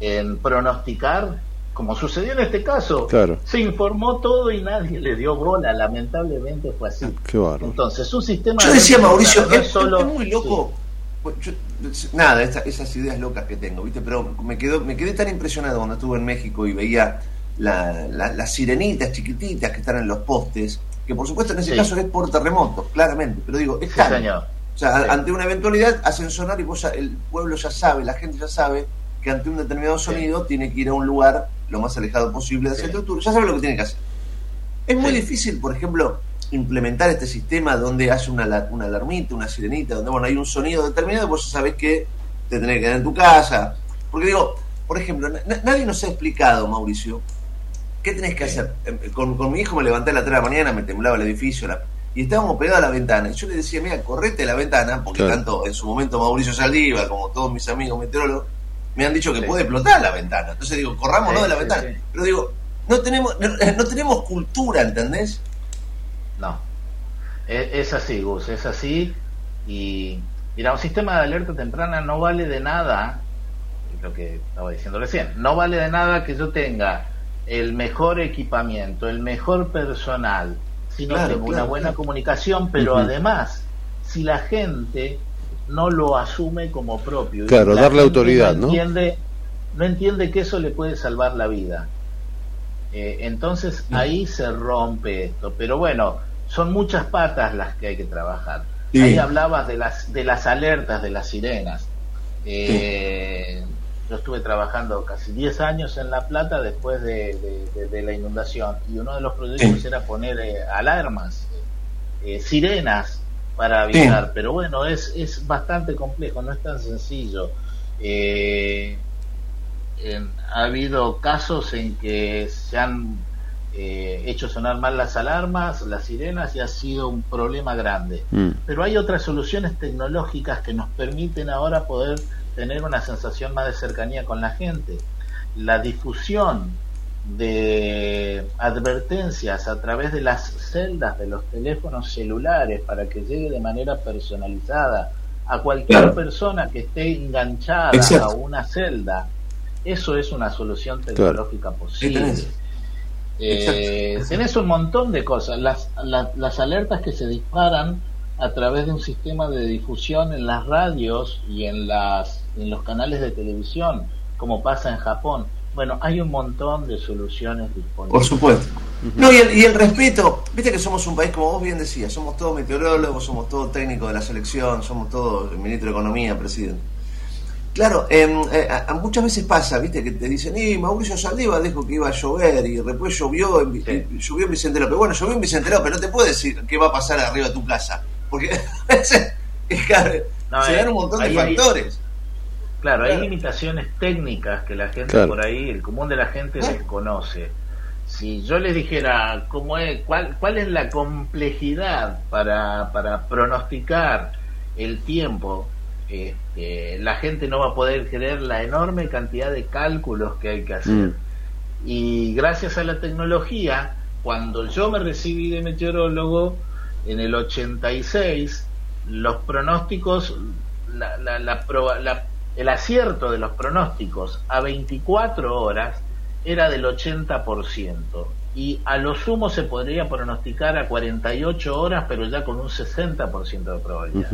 en pronosticar, como sucedió en este caso. Claro. Se informó todo y nadie le dio bola, lamentablemente fue así. Qué bárbaro. Entonces, un sistema Yo de decía, Mauricio, no es, solo es muy loco. Pues yo- nada, esas ideas locas que tengo, ¿viste? Pero me, quedó, me quedé tan impresionado cuando estuve en México y veía la- la- las sirenitas chiquititas que están en los postes, que por supuesto en ese Sí. caso es por terremotos, claramente, pero digo, Sí, están. señor. O sea, Sí. ante una eventualidad hacen sonar y vos ya- el pueblo ya sabe, la gente ya sabe que ante un determinado sonido tiene que ir a un lugar lo más alejado posible de esa estructura, ya sabe lo que tiene que hacer. Es muy difícil, por ejemplo, implementar este sistema donde hace una, la- una alarmita, una sirenita, donde bueno, hay un sonido determinado, vos ya sabés que te tenés que quedar en tu casa. Porque digo, por ejemplo, na- nadie nos ha explicado, Mauricio, qué tenés que hacer. Em, Con, con mi hijo me levanté a las 3 de la mañana, me temblaba el edificio, la- y estábamos pegados a la ventana. Y yo le decía, mira, correte a la ventana, porque Claro. tanto en su momento Mauricio Saldívar como todos mis amigos meteorólogos me han dicho que Sí. puede explotar la ventana. Entonces digo, corramos Sí, de la sí, ventana. Pero digo, no tenemos, no, no tenemos cultura, ¿entendés? No. Es, es así, Gus, es así. Y mira, un sistema de alerta temprana no vale de nada, lo que estaba diciendo recién, no vale de nada que yo tenga el mejor equipamiento, el mejor personal, si no Claro, tengo claro, una buena claro. comunicación, pero además, si la gente no lo asume como propio. y Claro, la darle autoridad, ¿no? Entiende, no entiende que eso le puede salvar la vida. Eh, entonces ahí se rompe esto. Pero bueno, son muchas patas las que hay que trabajar. Sí. Ahí hablabas de las, de las alertas, de las sirenas. Eh, Yo estuve trabajando casi 10 años en La Plata después de, de- de- de la inundación y uno de los proyectos Sí. era poner eh, alarmas, eh, sirenas para avisar. Pero bueno, es, es bastante complejo, no es tan sencillo. Eh, en- ha habido casos en que se han eh, hecho sonar mal las alarmas, las sirenas, y ha sido un problema grande. Mm. Pero hay otras soluciones tecnológicas que nos permiten ahora poder tener una sensación más de cercanía con la gente. La difusión de advertencias a través de las celdas de los teléfonos celulares para que llegue de manera personalizada a cualquier Claro. persona que esté enganchada Exacto. a una celda, eso es una solución tecnológica posible. Eh, tenés un montón de cosas. Las, la- las alertas que se disparan a través de un sistema de difusión en las radios y en, las, en los canales de televisión, como pasa en Japón. Bueno, hay un montón de soluciones disponibles. Por supuesto. No, y el, y el respeto, viste que somos un país, como vos bien decías, somos todos meteorólogos, somos todos técnicos de la selección, somos todos el ministro de Economía, presidente. Claro, em, eh, muchas veces pasa, viste, que te dicen, y Mauricio Saldívar dijo que iba a llover y después llovió en, Vi- y llovió en Vicente López. Bueno, llovió en Vicente López, no te puedo decir qué va a pasar arriba de tu casa, porque es, claro, No, se eh, dan un montón de ahí factores. Claro, hay limitaciones técnicas que la gente Claro. por ahí, el común de la gente desconoce. Si yo les dijera cómo es, cuál, cuál es la complejidad para, para pronosticar el tiempo, este, la gente no va a poder creer la enorme cantidad de cálculos que hay que hacer. Mm. Y gracias a la tecnología, cuando yo me recibí de meteorólogo en el 86, los pronósticos, la- la- la proba- la- el acierto de los pronósticos a 24 horas era del 80%. Y a lo sumo se podría pronosticar a 48 horas, pero ya con un 60% de probabilidad.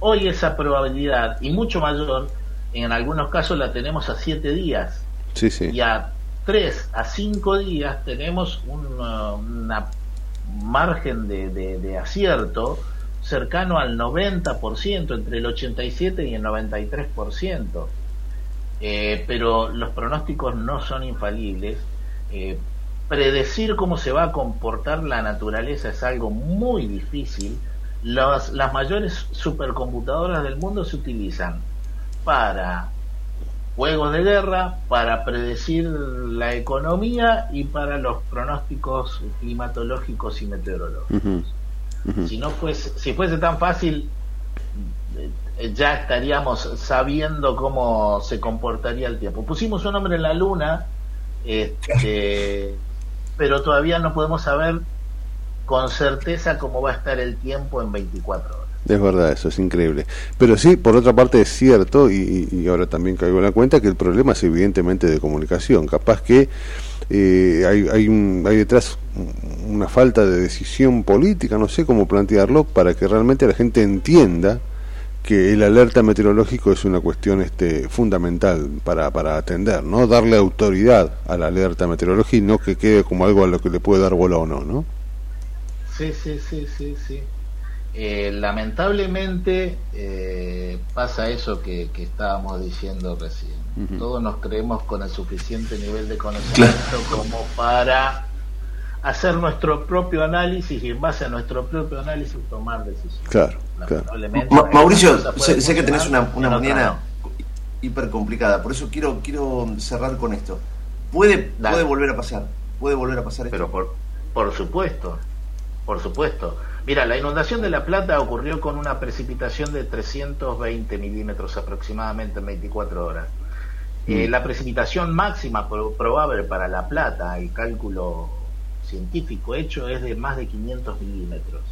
Hoy esa probabilidad, y mucho mayor, en algunos casos la tenemos a 7 días Sí, sí. y a 3 a 5 días tenemos un uh, una margen de, de- de acierto cercano al 90%, entre el 87 y el 93%. Eh, pero los pronósticos no son infalibles. Eh, predecir cómo se va a comportar la naturaleza es algo muy difícil. Las, las mayores supercomputadoras del mundo se utilizan para juegos de guerra, para predecir la economía y para los pronósticos climatológicos y meteorológicos. Si no fuese, si fuese tan fácil, eh, ya estaríamos sabiendo cómo se comportaría el tiempo. Pusimos un hombre en la luna, este, pero todavía no podemos saber con certeza cómo va a estar el tiempo en 24 horas. Es verdad, eso es increíble. Pero sí, por otra parte es cierto, y, y ahora también caigo en la cuenta, que el problema es evidentemente de comunicación. Capaz que eh, hay, hay, un- hay detrás una falta de decisión política, no sé cómo plantearlo, para que realmente la gente entienda que el alerta meteorológico es una cuestión este, fundamental para, para atender, ¿no? Darle autoridad a la alerta meteorológica y no que quede como algo a lo que le puede dar bola o no, ¿no? Sí, sí, sí, sí. Eh, lamentablemente eh, pasa eso que estábamos diciendo recién. Todos nos creemos con el suficiente nivel de conocimiento como para hacer nuestro propio análisis y en base a nuestro propio análisis tomar decisiones. Claro, claro. Ma- Mauricio, sé, sé que tenés una, mañana hiper complicada, por eso quiero quiero cerrar con esto. Puede Dale. puede volver a pasar, puede volver a pasar esto. Pero por, por supuesto, por supuesto. Mira, la inundación de La Plata ocurrió con una precipitación de 320 milímetros aproximadamente en 24 horas. Eh, Mm. la precipitación máxima pro- probable para La Plata, el cálculo científico hecho, es de más de 500 milímetros.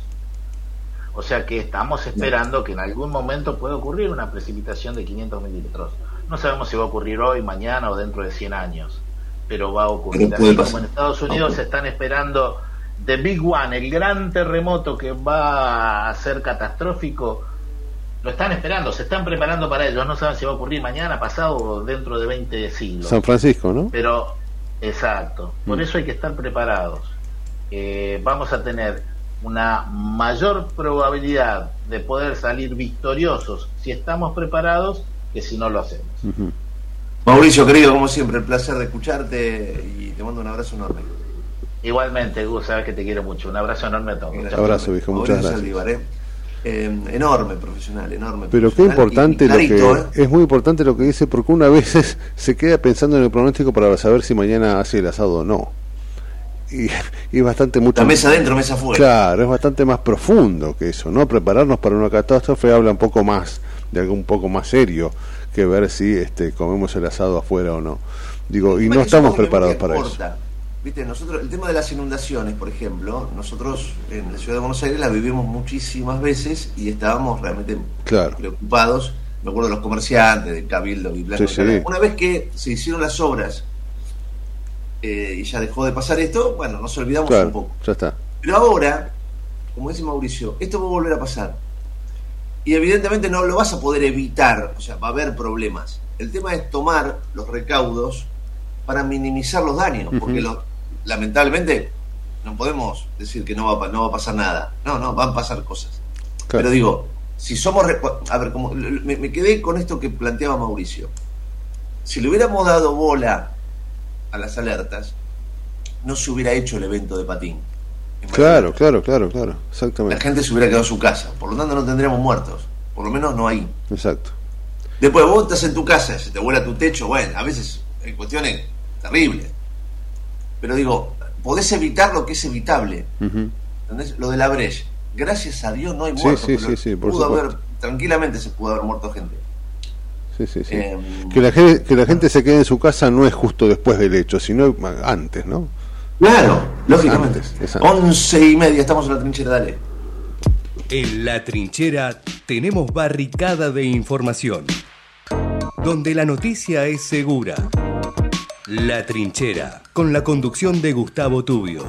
O sea que estamos esperando que en algún momento pueda ocurrir una precipitación de 500 milímetros. No sabemos si va a ocurrir hoy, mañana o dentro de 100 años, pero va a ocurrir. Así como en Estados Unidos se están esperando The Big One, el gran terremoto que va a ser catastrófico, lo están esperando, se están preparando para ello. No saben si va a ocurrir mañana, pasado o dentro de 20 siglos. San Francisco, ¿no? Pero, exacto, por Mm. eso hay que estar preparados. Eh, vamos a tener una mayor probabilidad de poder salir victoriosos si estamos preparados que si no lo hacemos. Mauricio, querido, como siempre, el placer de escucharte y te mando un abrazo enorme. Igualmente, Gus, sabes que te quiero mucho. Un abrazo enorme a todos. Chao. Abrazo, viejo, muchas gracias. ¿Eh? Enorme profesional, enorme. Pero qué profesional importante y lo clarito, ¿eh? que es muy importante lo que dice porque una vez se queda pensando en el pronóstico para saber si mañana hace el asado o no. Y, y es bastante mucho La mesa adentro, mesa afuera. Claro, es bastante más profundo que eso, ¿no? Prepararnos para una catástrofe habla un poco más de algo un poco más serio que ver si este comemos el asado afuera o no. Digo, y no estamos que preparados para eso. Viste, nosotros, el tema de las inundaciones, por ejemplo, nosotros en la ciudad de Buenos Aires la vivimos muchísimas veces y estábamos realmente Claro. preocupados. Me acuerdo de los comerciantes, de Cabildo y Blanco. Sí, sí. Una vez que se hicieron las obras eh, y ya dejó de pasar esto, bueno, nos olvidamos un poco. ya está. Pero ahora, como dice Mauricio, esto va a volver a pasar. Y evidentemente no lo vas a poder evitar, o sea, va a haber problemas. El tema es tomar los recaudos para minimizar los daños, porque Ujú. lo- lamentablemente no podemos decir que no va, no va a pasar nada. No, no, van a pasar cosas. Claro. Pero digo, si somos... A ver, como, me, me quedé con esto que planteaba Mauricio. Si le hubiéramos dado bola a las alertas, no se hubiera hecho el evento de patín. Claro, claro, claro, claro, La exactamente. gente se hubiera quedado en su casa. Por lo tanto, no tendríamos muertos. Por lo menos no ahí. Exacto. Después vos estás en tu casa, se te vuela tu techo, bueno, a veces hay cuestiones terribles. Pero digo, podés evitar lo que es evitable. Lo de la brecha. Gracias a Dios no hay muertos. sí, pero sí, sí, por pudo supuesto. haber, tranquilamente se pudo haber muerto gente. Sí, sí, sí. Em, que, la gente, que la gente se quede en su casa no es justo después del hecho, sino antes, ¿no? Claro, lógicamente. Antes, es antes. Once y media, estamos en la trinchera, dale. En la trinchera tenemos barricada de información, donde la noticia es segura. La trinchera, con la conducción de Gustavo Tubio.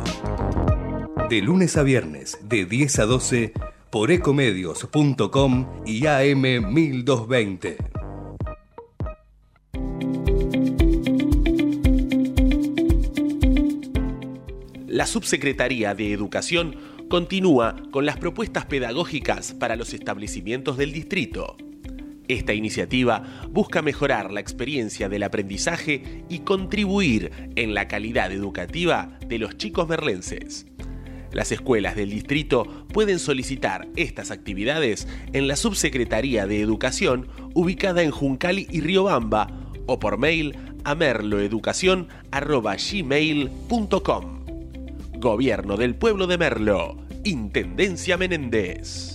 De lunes a viernes, de 10 a 12, por ecomedios.com y AM 1220. La Subsecretaría de Educación continúa con las propuestas pedagógicas para los establecimientos del distrito. Esta iniciativa busca mejorar la experiencia del aprendizaje y contribuir en la calidad educativa de los chicos merlenses. Las escuelas del distrito pueden solicitar estas actividades en la Subsecretaría de Educación ubicada en Juncali y Riobamba o por mail a merloeducación.gmail.com Gobierno del Pueblo de Merlo, Intendencia Menéndez.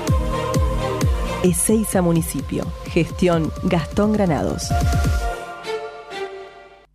Ezeiza Municipio. Gestión Gastón Granados.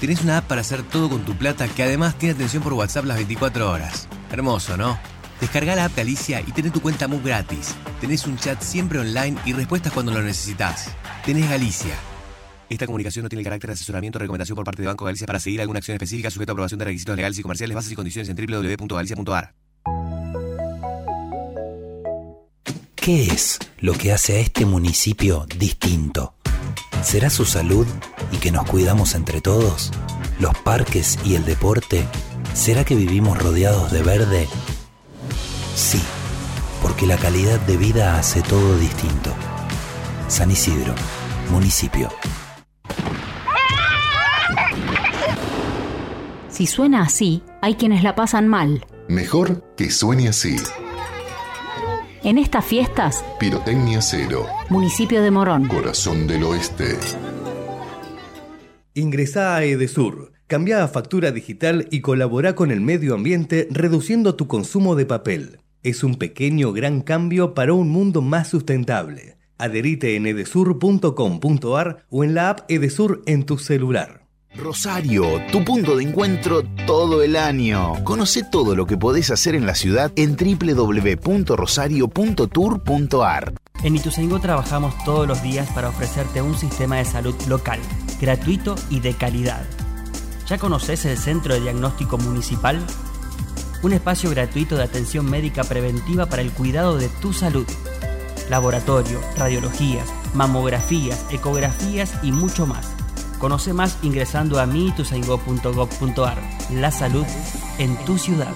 Tenés una app para hacer todo con tu plata que además tiene atención por WhatsApp las 24 horas. Hermoso, ¿no? Descarga la app de Alicia y tenés tu cuenta MUB gratis. Tenés un chat siempre online y respuestas cuando lo necesitas. Tenés Galicia. Esta comunicación no tiene carácter de asesoramiento o recomendación por parte de Banco Galicia para seguir alguna acción específica sujeta a aprobación de requisitos legales y comerciales, bases y condiciones en www.galicia.ar. ¿Qué es lo que hace a este municipio distinto? ¿Será su salud y que nos cuidamos entre todos? ¿Los parques y el deporte? ¿Será que vivimos rodeados de verde? Sí, porque la calidad de vida hace todo distinto. San Isidro, municipio. Si suena así, hay quienes la pasan mal. Mejor que suene así. En estas fiestas, Pirotecnia Cero. municipio de Morón. Corazón del Oeste. Ingresá a Edesur, cambia a factura digital y colabora con el medio ambiente reduciendo tu consumo de papel. Es un pequeño gran cambio para un mundo más sustentable. Adherite en edesur.com.ar o en la app Edesur en tu celular. Rosario, tu punto de encuentro todo el año. Conoce todo lo que podés hacer en la ciudad en www.rosario.tour.ar. En Ituzaingó trabajamos todos los días para ofrecerte un sistema de salud local, gratuito y de calidad. ¿Ya conoces el Centro de Diagnóstico Municipal? Un espacio gratuito de atención médica preventiva para el cuidado de tu salud. Laboratorio, radiologías, mamografías, ecografías y mucho más. Conoce más ingresando a miituzaingó.gov.ar. La salud en tu ciudad.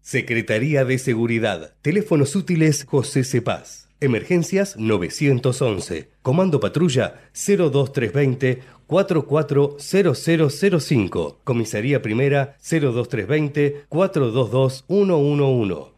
Secretaría de Seguridad. Teléfonos útiles José Cepaz. Emergencias 911. Comando Patrulla 02320 440005. Comisaría Primera 02320 422 111.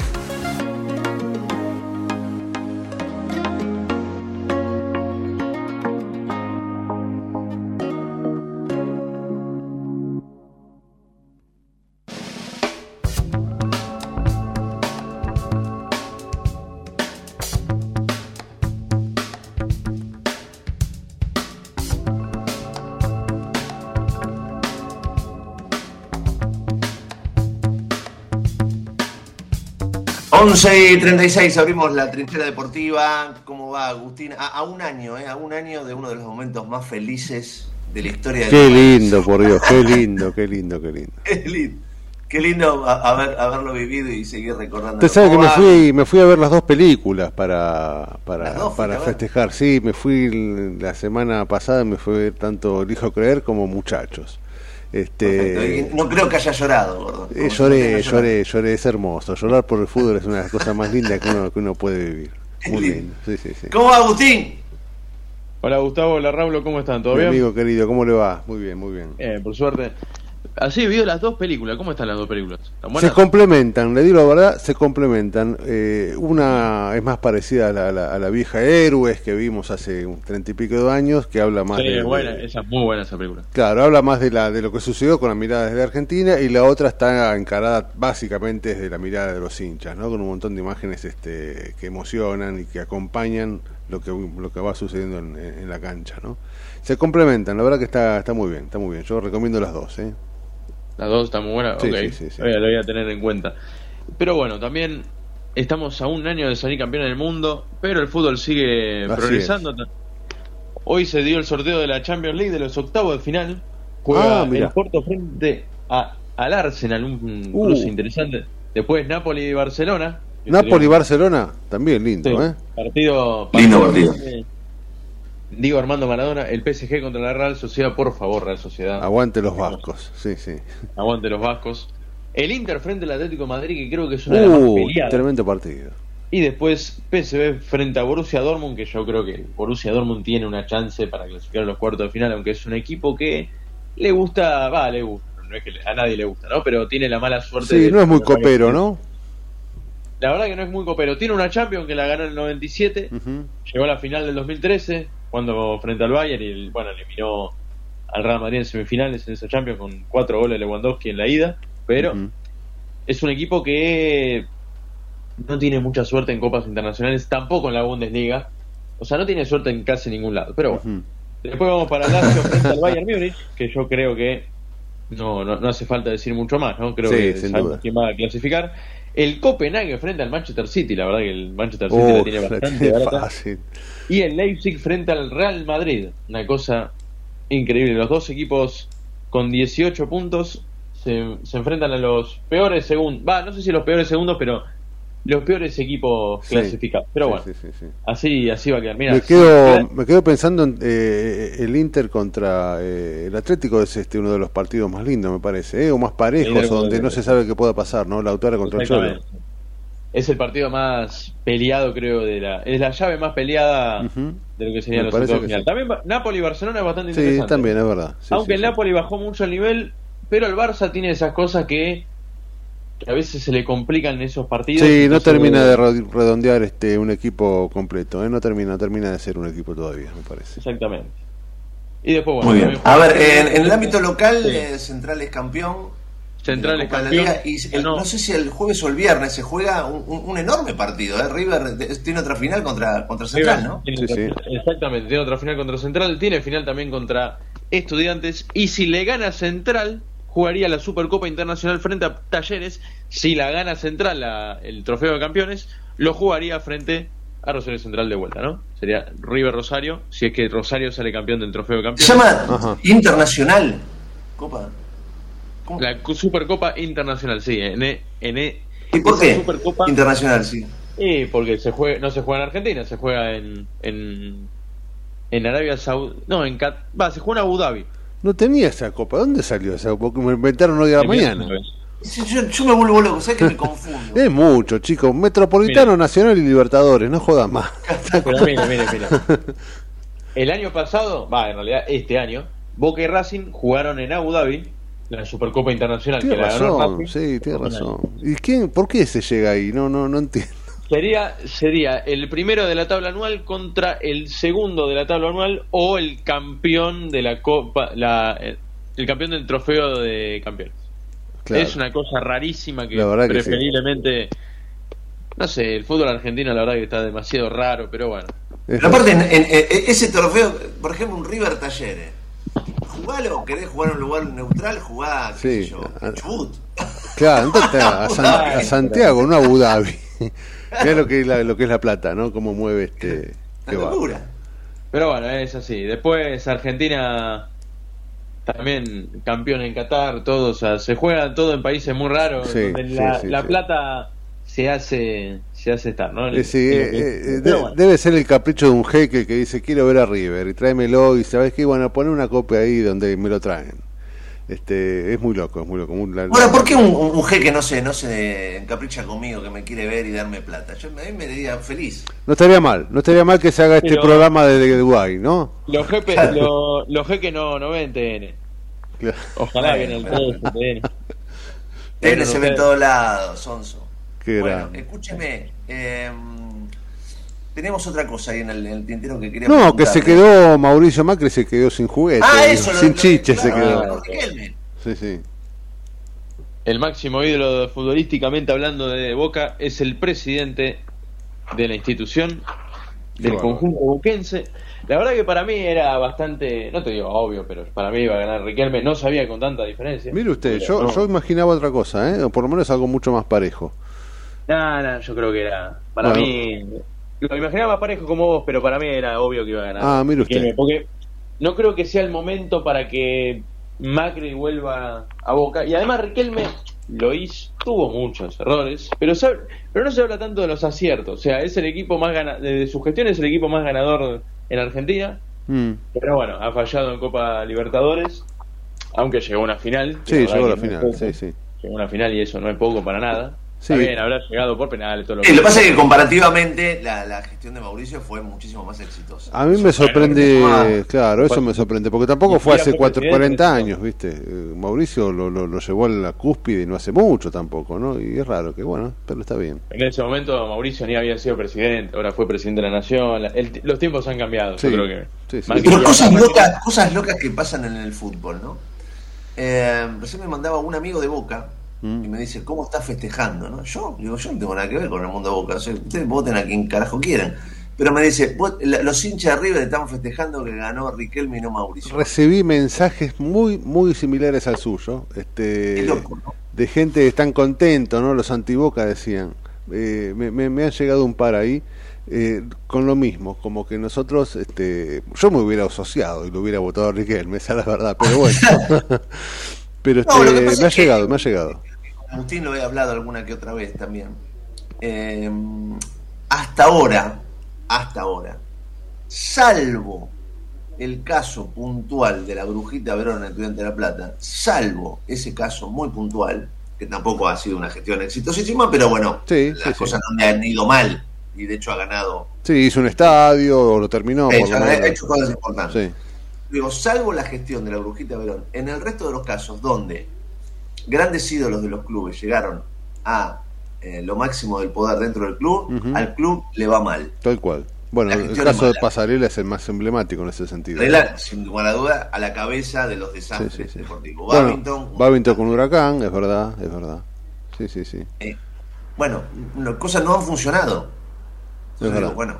Once y 36 abrimos la trinchera deportiva. ¿Cómo va Agustín? A, a un año, ¿eh? A un año de uno de los momentos más felices de la historia Qué del lindo, por Dios, qué lindo, qué lindo, qué lindo. Qué lindo. Qué lindo a- haber, haberlo vivido y seguir recordando. Usted sabe que me fui, me fui a ver las dos películas para, para, dos festejar. Sí, me fui la semana pasada, me fui a ver tanto El Hijo Creer como Muchachos. Este, No creo que haya llorado, gordo. eh, lloré, lloré, lloré, es hermoso. Llorar por el fútbol es una de las cosas más lindas que uno, que uno puede vivir. Muy lindo, sí, sí, sí. ¿Cómo va Agustín? Hola Gustavo, hola Raúl, ¿cómo están? ¿Todo Mi bien? amigo querido, ¿cómo le va? Muy bien, muy bien. Eh, por suerte. Así, vi las dos películas. ¿Cómo están las dos películas? ¿Están Se complementan, le digo la verdad, se complementan. Eh, una es más parecida a la, a la- a la vieja Héroes que vimos hace un treinta y pico de años, que habla más Sí, de, buena, de- esa es muy buena esa película. Claro, habla más de la de lo que sucedió con la mirada desde Argentina y la otra está encarada básicamente desde la mirada de los hinchas, ¿no? Con un montón de imágenes este, que emocionan y que acompañan lo que lo que va sucediendo en, en la cancha, ¿no? Se complementan, la verdad que está está muy bien, está muy bien. Yo recomiendo las dos, ¿eh? Las dos están muy buenas. Sí, ok, sí, sí, sí. Lo voy a- lo voy a tener en cuenta. Pero bueno, también estamos a un año de salir campeón del mundo, pero el fútbol sigue Así progresando. Hoy se dio el sorteo de la Champions League de los octavos de final. Juega Ah, mira. el Porto frente a, al Arsenal, un Uh. cruce interesante. Después Napoli y Barcelona. Napoli sería- Barcelona, también lindo, Sí, ¿eh? Partido, Lindo partido. eh, Digo Armando Maradona, el PSG contra la Real Sociedad, por favor, Real Sociedad. Aguante los vascos, sí, sí. Aguante los vascos. El Inter frente al Atlético de Madrid, que creo que es una de las más Uh, peleadas. tremendo partido. Y después PSV frente a Borussia Dortmund, que yo creo que Borussia Dortmund tiene una chance para clasificar a los cuartos de final, aunque es un equipo que le gusta, va, le gusta, no es que a nadie le gusta, ¿no? Pero tiene la mala suerte Sí, de- no es muy copero, ¿no? La verdad que no es muy copero. Tiene una Champions que la ganó en el 97, llegó a la final del 2013, cuando frente al Bayern y bueno, eliminó al Real Madrid en semifinales en esa Champions con cuatro goles de Lewandowski en la ida, pero es un equipo que no tiene mucha suerte en copas internacionales, tampoco en la Bundesliga, o sea, no tiene suerte en casi ningún lado, pero bueno. Después vamos para Lazio frente al Bayern Múnich, que yo creo que no, no, no hace falta decir mucho más, ¿no? Creo Sí, que sin duda. quién va a clasificar. El Copenhague frente al Manchester City, la verdad que el Manchester City Oh, la tiene bastante barata. fácil. Y el Leipzig frente al Real Madrid, una cosa increíble. Los dos equipos con 18 puntos se, se enfrentan a los peores segundos. Va, no sé si los peores segundos, pero los peores equipos Sí. clasificados. Pero Sí, bueno, sí, sí, sí. así así va a quedar. Me, quedo, me quedo pensando en eh, el Inter contra eh, el Atlético es este uno de los partidos más lindos me parece ¿eh? o más parejos donde no se sabe qué pueda pasar no la autora contra el Cholo. Es el partido más peleado, creo, de la. Es la llave más peleada de lo que serían Me los octavos final. sí. También va- Napoli y Barcelona es bastante sí interesante. también es verdad Sí, Aunque sí, el sí. Napoli bajó mucho el nivel, pero el Barça tiene esas cosas que, que a veces se le complican esos partidos. Sí, no termina de redondear este un equipo completo, ¿eh? no termina, termina de ser un equipo todavía, me parece. Exactamente. Y después, bueno. Muy bien. A ver, en, en el ámbito local, Sí. eh, Central es campeón. Central es campeón. la Liga, y el- no. sé si el jueves o el viernes se juega un, un- un enorme partido. ¿eh? River tiene otra final contra, contra Central, ¿no? Tiene otra- Exactamente, tiene otra final contra Central, tiene final también contra Estudiantes. Y si le gana Central, jugaría la Supercopa Internacional frente a Talleres. Si la gana Central, la- el trofeo de campeones, lo jugaría frente a Rosario Central de vuelta, ¿no? Sería River Rosario, si es que Rosario sale campeón del trofeo de campeones. Se llama Internacional. Copa. La Supercopa Internacional, sí. En, e- en, e- ¿Y por qué? Supercopa- Internacional, sí. Y porque se juega, no se juega en Argentina, se juega en, en, en Arabia Saudí. No, en Cat- va, se juega en Abu Dhabi. No tenía esa copa, ¿dónde salió esa copa? Porque me inventaron hoy a la mañana. Yo, yo me vuelvo loco, ¿sabes que me confundo? Es mucho, chicos. Metropolitano, Nacional y Libertadores, no jodas más. Pero mire, mire, mire. El año pasado, va, en realidad este año, Boca y Racing jugaron en Abu Dhabi la Supercopa Internacional que Tiene la ganó razón, Racing. sí, tiene razón. ¿Y quién, por qué se llega ahí? No, no, no entiendo. Sería, sería el primero de la tabla anual contra el segundo de la tabla anual o el campeón de la Copa, la, el, el campeón del trofeo de campeones. Claro. Es una cosa rarísima que sí. preferiblemente. No sé, el fútbol argentino la verdad que está demasiado raro, pero bueno. Pero aparte, en, en- en ese trofeo, por ejemplo, un River Talleres. Jugalo, querés jugar en un lugar neutral, jugá, qué sé Sí. yo, Ah, Chubut. Claro, andate a, a San- a Santiago, no a Abu Dhabi. Mirá lo que es la, lo que es la plata, ¿no? Cómo mueve este. qué va. Pero bueno, es así. Después Argentina también campeón en Qatar, todo, o sea, se juega todo en países muy raros, Sí, donde sí, la, sí, la sí. plata se hace se hace estar, ¿no? Eh, sí, eh, eh, Pero de- bueno. debe ser el capricho de un jeque que dice quiero ver a River y tráemelo y sabes qué bueno poner una copia ahí donde me lo traen este es muy loco es muy loco muy- la- Ahora, ¿por qué un, un- un jeque no se, no se encapricha conmigo, que me quiere ver y darme plata? Yo a mí me diría feliz. no estaría mal no estaría mal que se haga este Pero- programa desde Dubái ¿no? Los Claro. lo- los jeques no, no ven TN. Claro. Ojalá que en el Bueno, 3 TN. Él se ve en todos lados, Sonso. Qué bueno, grande. escúcheme. eh, tenemos otra cosa ahí en el, en el tintero que quería no que se quedó Mauricio Macri se quedó sin juguete Ah, eso, sin lo- chiche se claro, quedó de Riquelme. sí sí El máximo ídolo futbolísticamente hablando de Boca es el presidente de la institución del conjunto boquense. La verdad que para mí era bastante, no te digo obvio, pero para mí iba a ganar Riquelme, no sabía con tanta diferencia. mire usted Pero yo, no. yo imaginaba otra cosa ¿eh? o por lo menos algo mucho más parejo No, no, yo creo que era, para Bueno. mí, lo imaginaba más parejo como vos, pero para mí era obvio que iba a ganar. Ah, mire usted. Porque no creo que sea el momento para que Macri vuelva a Boca. Y además Riquelme lo hizo, tuvo muchos errores, pero, sabe- pero no se habla tanto de los aciertos. O sea, es el equipo más gana, de su gestión es el equipo más ganador en Argentina. Mm. Pero bueno, ha fallado en Copa Libertadores, aunque llegó a una final. sí llegó a la no final sí sí Llegó a una final y eso no es poco para nada. Sí. Está bien, habrá llegado por penales, todo lo Sí, lo que pasa es que comparativamente la, la gestión de Mauricio fue muchísimo más exitosa. A mí me sorprende, claro, eso me sorprende, porque tampoco fue hace cuatro, presidente, 40 ¿no? años, ¿viste? Eh, Mauricio lo, lo, lo llevó a la cúspide y no hace mucho tampoco, ¿no? Y es raro que, bueno, pero está bien. En ese momento Mauricio ni había sido presidente, ahora fue presidente de la nación. El- los tiempos han cambiado, Sí, yo creo que. sí, sí. Macri Pero cosas locas, cosas locas que pasan en el fútbol, ¿no? Eh, recién me mandaba un amigo de Boca Mm. y me dice, ¿cómo estás festejando? ¿no? Yo digo, yo no tengo nada que ver con el mundo de Boca. O sea, ustedes voten a quien carajo quieran. Pero me dice, "Vos- la- los hinchas de River están festejando que ganó Riquelme y no Mauricio. Recibí mensajes muy, muy similares al suyo, este, loco, ¿no? de gente que están contentos, ¿no? Los antiboca decían. Eh, me, me, me han llegado un par ahí. eh, con lo mismo, como que nosotros, este, yo me hubiera asociado y lo hubiera votado a Riquelme, esa es la verdad, pero bueno. pero este, No, me ha que- llegado, me ha llegado. Agustín lo he hablado alguna que otra vez también. Eh, hasta ahora, hasta ahora, salvo el caso puntual de la brujita Verona Estudiante de La Plata, salvo ese caso muy puntual, que tampoco ha sido una gestión exitosísima, pero bueno, Sí, las sí, sí. cosas no le han ido mal y de hecho ha ganado. Sí, hizo un estadio, lo terminó. Por lo ha hecho cosas importantes. Digo, salvo la gestión de la Brujita Verón, en el resto de los casos donde grandes ídolos de los clubes llegaron a eh, lo máximo del poder dentro del club, al club le va mal. Tal cual. Bueno, el caso de. Pasarela es el más emblemático en ese sentido. Rela, sin lugar a duda, a la cabeza de los Sí, desastres sí, sí. deportivos. Bueno, Babington, Babington con Huracán, es verdad, es verdad. Sí, sí, sí. eh, bueno, las cosas no han funcionado. Es verdad. digo, bueno,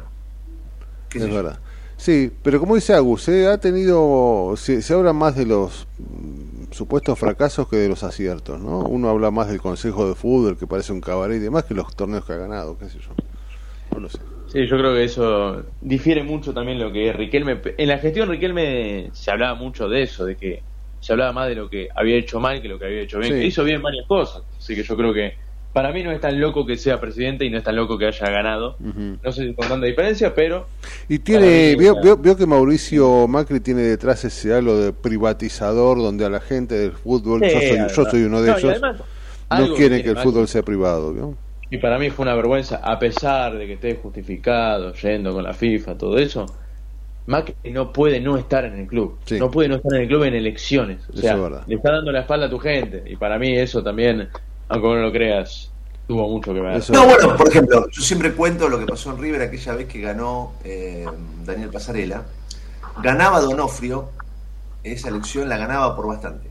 qué Es verdad. Sí, pero como dice Agus, eh, ha tenido, se, se habla más de los supuestos fracasos que de los aciertos, ¿no? Uno habla más del Consejo de Fútbol, que parece un cabaret y demás, que los torneos que ha ganado, qué sé yo. No lo sé. Sí, yo creo que eso difiere mucho también lo que es Riquelme. En la gestión Riquelme se hablaba mucho de eso, de que se hablaba más de lo que había hecho mal que lo que había hecho bien. Sí. Que hizo bien varias cosas. Así que yo creo que para mí no es tan loco que sea presidente y no es tan loco que haya ganado. No sé si con tanta diferencia, pero Y tiene, mí, vio, o sea- vio- vio que Mauricio Macri tiene detrás ese halo de privatizador, donde a la gente del fútbol, Sí, yo, soy, yo además. soy uno de No, ellos, además, no que tiene que el Macri- fútbol sea privado, ¿vio? Y para mí fue una vergüenza, a pesar de que esté justificado, yendo con la FIFA, todo eso, Macri no puede no estar en el club. Sí. No puede no estar en el club en elecciones. O sea, es le está dando la espalda a tu gente. Y para mí eso también, aunque no lo creas, tuvo mucho que ver. Eso- No, bueno, por ejemplo, yo siempre cuento lo que pasó en River aquella vez que ganó eh, Daniel Pasarela. Ganaba Donofrio, esa elección la ganaba por bastante.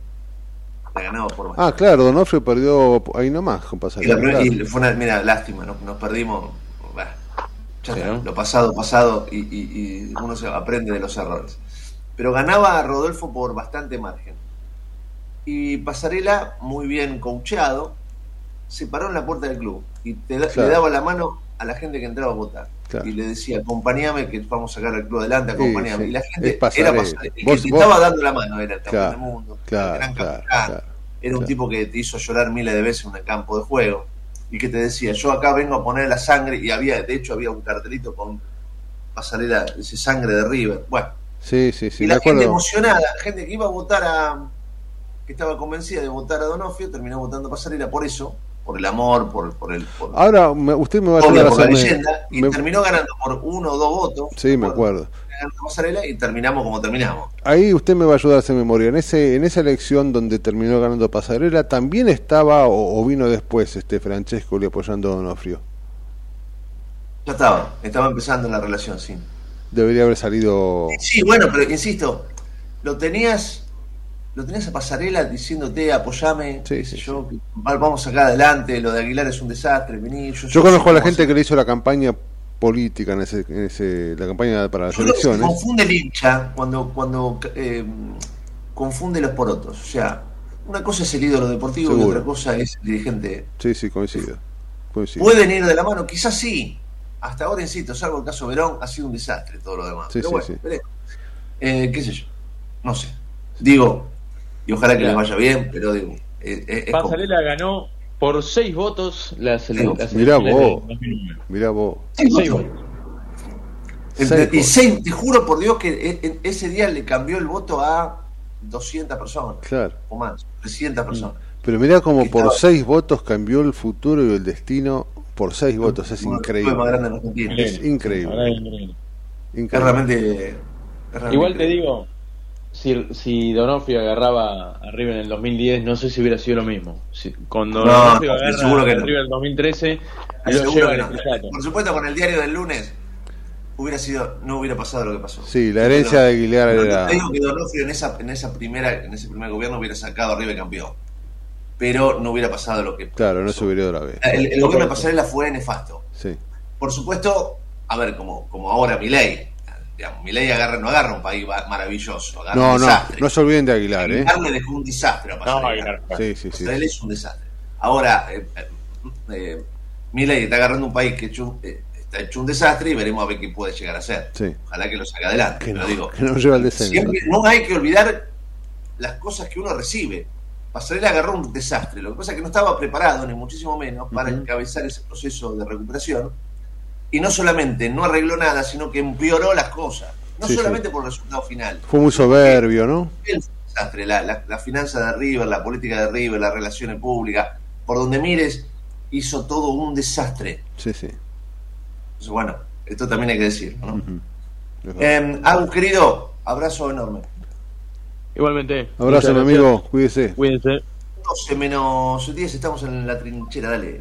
La ganaba por bastante. Ah, claro, Donofrio perdió ahí nomás con y, Pasarela. la- y fue una, mira, lástima, nos, nos perdimos. Bah, ya Sí, está, ¿no? Lo pasado, pasado, y, y- y uno se aprende de los errores. Pero ganaba a Rodolfo por bastante margen. Y Pasarela, muy bien coachado, se paró en la puerta del club y te da- Claro. le daba la mano a la gente que entraba a votar. Claro. Y le decía, acompañame que vamos a sacar al club adelante, Sí, sí. Y la gente era Pasarela. El Vos- que te vos- estaba dando la mano era el campeón del mundo, el gran capitán. Era un tipo que te hizo llorar miles de veces en un campo de juego y que te decía, yo acá vengo a poner la sangre y había, de hecho había un cartelito con pasarela, ese sangre de River. Bueno, Sí, sí, sí, y la gente acuerdo. emocionada, gente que iba a votar a, que estaba convencida de votar a Donofrio, terminó votando a pasarela por eso, por el amor, por, por el... Por, Ahora, me- usted me va a ayudar a la leyenda, y me- terminó ganando por uno o dos votos. Sí, me acuerdo. ganando pasarela y terminamos como terminamos. Ahí usted me va a ayudar a hacer memoria. En ese en esa elección donde terminó ganando Pasarela, también estaba o, o vino después este Francesco le apoyando a Donofrio. Ya estaba, estaba empezando la relación, sí. Debería haber salido. Sí, bueno, pero insisto, lo tenías, lo tenías a pasarela diciéndote apoyame, qué sé yo, vamos a sacar adelante, lo de Aguilar es un desastre, vení, yo, Yo conozco a la gente que le hizo la campaña política en ese, en ese la campaña para las Yo elecciones. confunde el hincha cuando, cuando eh, confunde los porotos. O sea, una cosa es el ídolo deportivo y otra cosa es el dirigente. Sí, sí, coincido. coincido. Pueden ir de la mano, quizás sí. Hasta ahora, insisto, salvo el caso Verón, ha sido un desastre todo lo demás. Sí, Pero sí, bueno, sí. Eh, qué sé yo. No sé. Digo, y ojalá que les vaya bien, pero digo, es como- Pasarela ganó por seis votos las, ele- las Mirá elecciones vos. del 2009. Mirá vos. Seis votos. Entre- Seis y seis- te juro por Dios que e- e- ese día le cambió el voto a 200 personas Claro. o más, 300 personas. Pero mirá como por estaba- seis votos cambió el futuro y el destino por seis votos. Es increíble. Es increíble. es increíble. Es Increíble. realmente, es realmente Igual te digo, si, si Donofrio agarraba a River en el 2010, no sé si hubiera sido lo mismo. Si, cuando No, Donofrio no, agarra seguro que a no. River en el 2013, lo Seguro lleva no. Por supuesto, con el diario del lunes hubiera sido, no hubiera pasado lo que pasó. Sí, la herencia de Aguilar era. Te digo que Donofrio en esa, en esa primera, en ese primer gobierno hubiera sacado a River campeón. Pero no hubiera pasado lo que Claro, no se hubiera ido otra vez. El, el gobierno de Pasarela fue nefasto. Sí. Por supuesto, a ver, como, como ahora Milei. Digamos, Milei agarra, no agarra un país maravilloso, agarra No, un no, desastre. no se olviden de Aguilar, ¿eh? Aguilar le dejó un desastre a Pasarela. No, Aguilar. Sí, sí, es un desastre. Ahora, eh, eh, eh, Milei está agarrando un país que hecho, eh, está hecho un desastre y veremos a ver qué puede llegar a ser. Sí. Ojalá que lo saque adelante. Que no, digo, que no lleva al descenso. siempre- no hay que olvidar las cosas que uno recibe. Pasarela agarró un desastre. Lo que pasa es que no estaba preparado, ni muchísimo menos, para encabezar ese proceso de recuperación. Y no solamente no arregló nada, sino que empeoró las cosas. No Sí, solamente por el resultado final. Fue muy soberbio, ¿no? El desastre, la, la, la finanza de River, la política de River, las relaciones públicas, por donde mires, hizo todo un desastre. Sí, sí. Entonces, bueno, esto también hay que decirlo, ¿no? Eh, Agus, querido, abrazo enorme. Igualmente. Abrazo, amigo. Cuídese. Cuídense. 12 menos 10, estamos en la trinchera, dale.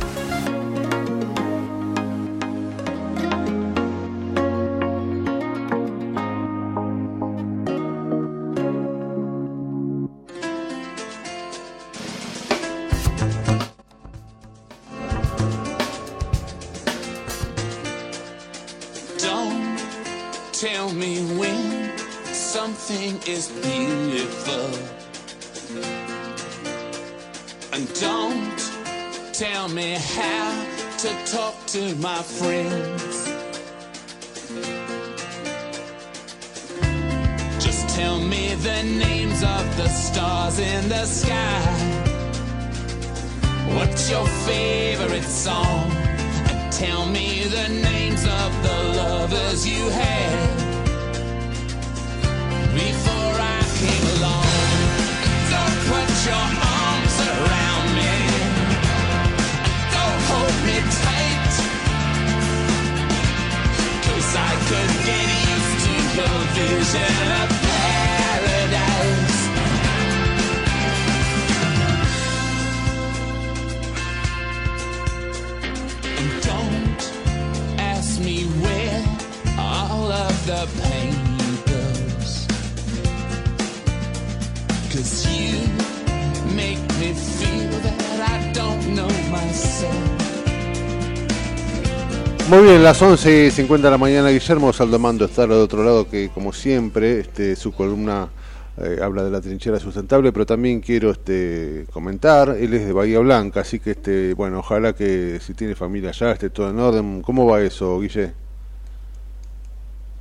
To my friends. Just tell me the names of the stars in the sky. What's your favorite song? And tell me the names of the lovers you had confusion Muy bien, las 11 y 50 de la mañana, Guillermo Saldomando está al otro lado, que como siempre, este, su columna eh, habla de la trinchera sustentable, pero también quiero este, comentar, él es de Bahía Blanca, así que este, bueno, ojalá que si tiene familia allá esté todo en orden. ¿Cómo va eso, Guille?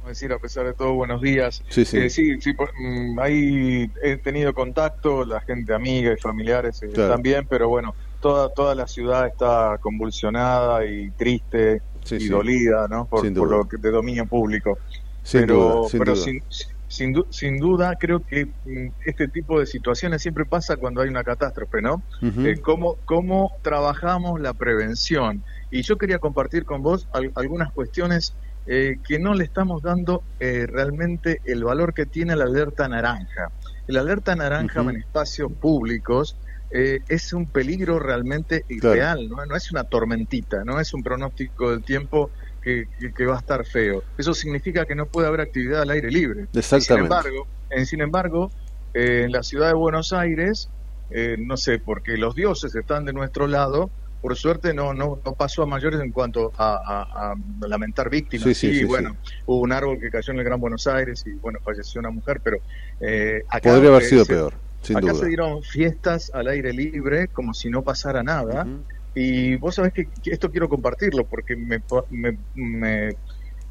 decir a pesar de todo buenos días Sí, sí. Eh, sí, sí, por- mm, ahí he tenido contacto la gente amiga y familiares eh, Claro. también pero bueno toda toda la ciudad está convulsionada y triste Sí, y sí. dolida no por, por lo que de dominio público Sin pero duda, sin pero duda. sin sin, du- sin duda creo que mm, este tipo de situaciones siempre pasa cuando hay una catástrofe no. Eh, cómo, cómo trabajamos la prevención. Y yo quería compartir con vos al- algunas cuestiones eh, que no le estamos dando eh, realmente el valor que tiene la alerta naranja. El alerta naranja en espacios públicos eh, es un peligro realmente Claro. real, ¿no? no es una tormentita, no es un pronóstico del tiempo que, que- que va a estar feo. Eso significa que no puede haber actividad al aire libre. Y Sin Exactamente. embargo, en, sin embargo eh, en la ciudad de Buenos Aires, eh, no sé, porque los dioses están de nuestro lado, por suerte no no, no pasó a mayores en cuanto a, a- a lamentar víctimas. Sí, sí, sí, bueno, hubo un árbol que cayó en el Gran Buenos Aires y bueno, falleció una mujer, pero eh, acá Podría haber sido peor, sin acá duda. se dieron fiestas al aire libre como si no pasara nada. Y vos sabés que, que esto quiero compartirlo porque me, me, me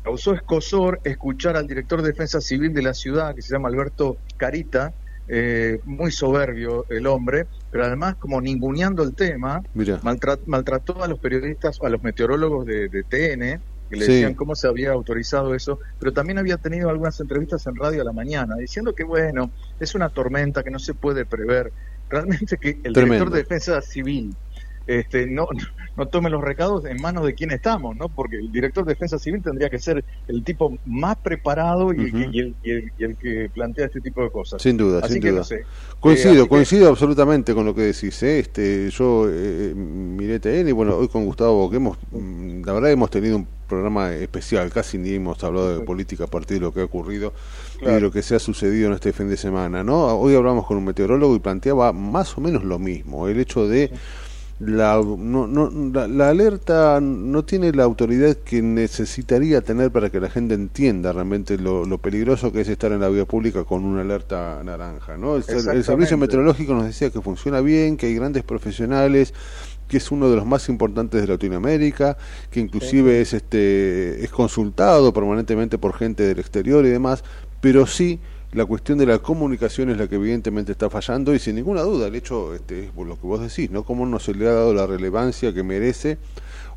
causó escosor escuchar al director de Defensa Civil de la ciudad, que se llama Alberto Carita, eh, muy soberbio el hombre, pero además como ninguneando el tema, Mira. maltrató a los periodistas, a los meteorólogos de, de TN, que le Sí. decían cómo se había autorizado eso, pero también había tenido algunas entrevistas en radio a la mañana, diciendo que bueno, es una tormenta que no se puede prever. Realmente que el Tremendo. director de Defensa Civil este, no, no tome los recados en manos de quién estamos, ¿no? Porque el director de Defensa Civil tendría que ser el tipo más preparado y, el, que, Ujú. y el- y el- y el que plantea este tipo de cosas. Sin duda, Así sin que duda. no sé. Coincido, Eh, que- coincido absolutamente con lo que decís. ¿eh? Este, yo eh, miré TN y bueno, hoy con Gustavo, que hemos, mm, la verdad hemos tenido un programa especial, casi ni hemos hablado de política a partir de lo que ha ocurrido y de lo que se ha sucedido en este fin de semana. ¿no? Hoy hablamos con un meteorólogo y planteaba más o menos lo mismo, el hecho de la, no, no, la, la alerta no tiene la autoridad que necesitaría tener para que la gente entienda realmente lo, lo peligroso que es estar en la vía pública con una alerta naranja. ¿no? El, el servicio meteorológico nos decía que funciona bien, que hay grandes profesionales, que es uno de los más importantes de Latinoamérica, que inclusive es este es consultado permanentemente por gente del exterior y demás, pero sí la cuestión de la comunicación es la que evidentemente está fallando y sin ninguna duda el hecho este, es por lo que vos decís, ¿no? Cómo no se le ha dado la relevancia que merece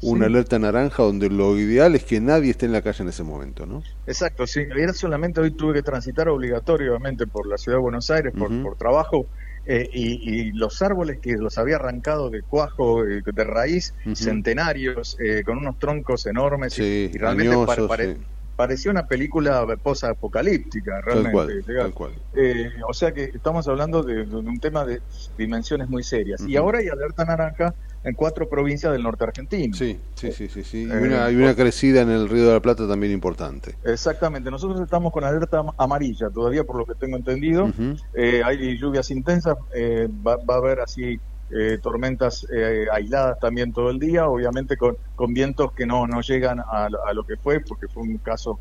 una Sí. alerta naranja donde lo ideal es que nadie esté en la calle en ese momento, ¿no? Exacto, sí. Ayer solamente hoy tuve que transitar obligatoriamente por la ciudad de Buenos Aires por, por trabajo eh, y, y los árboles que los había arrancado de cuajo, eh, de raíz, centenarios, eh, con unos troncos enormes y- Sí, y, realmente añosos, pare- pare- sí. parecía una película post-apocalíptica, realmente. cual, tal cual. Eh, o sea que estamos hablando de, de un tema de dimensiones muy serias. Y ahora hay alerta naranja en cuatro provincias del norte argentino. Sí, sí, sí, sí, sí. Y Eh, una, y una crecida en el Río de la Plata también importante. Exactamente, nosotros estamos con alerta am- amarilla todavía, por lo que tengo entendido. Eh, hay lluvias intensas, eh, va, va a haber así eh, tormentas eh, aisladas también todo el día, obviamente con, con vientos que no, no llegan a, lo- a lo que fue, porque fue un caso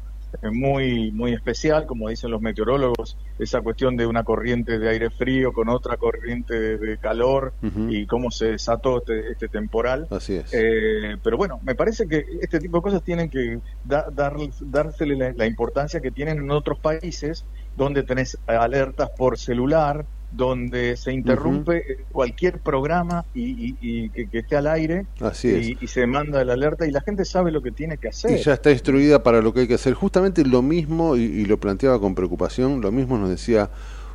muy muy especial, como dicen los meteorólogos, esa cuestión de una corriente de aire frío con otra corriente de, de calor y cómo se desató este, este temporal. Así es. Eh, pero bueno, me parece que este tipo de cosas tienen que da- dar, dársele la, la importancia que tienen en otros países donde tenés alertas por celular, donde se interrumpe cualquier programa y, y- y que, que esté al aire Así y, es. y se manda la alerta y la gente sabe lo que tiene que hacer. Y ya está instruida para lo que hay que hacer. Justamente lo mismo, y, y lo planteaba con preocupación, lo mismo nos decía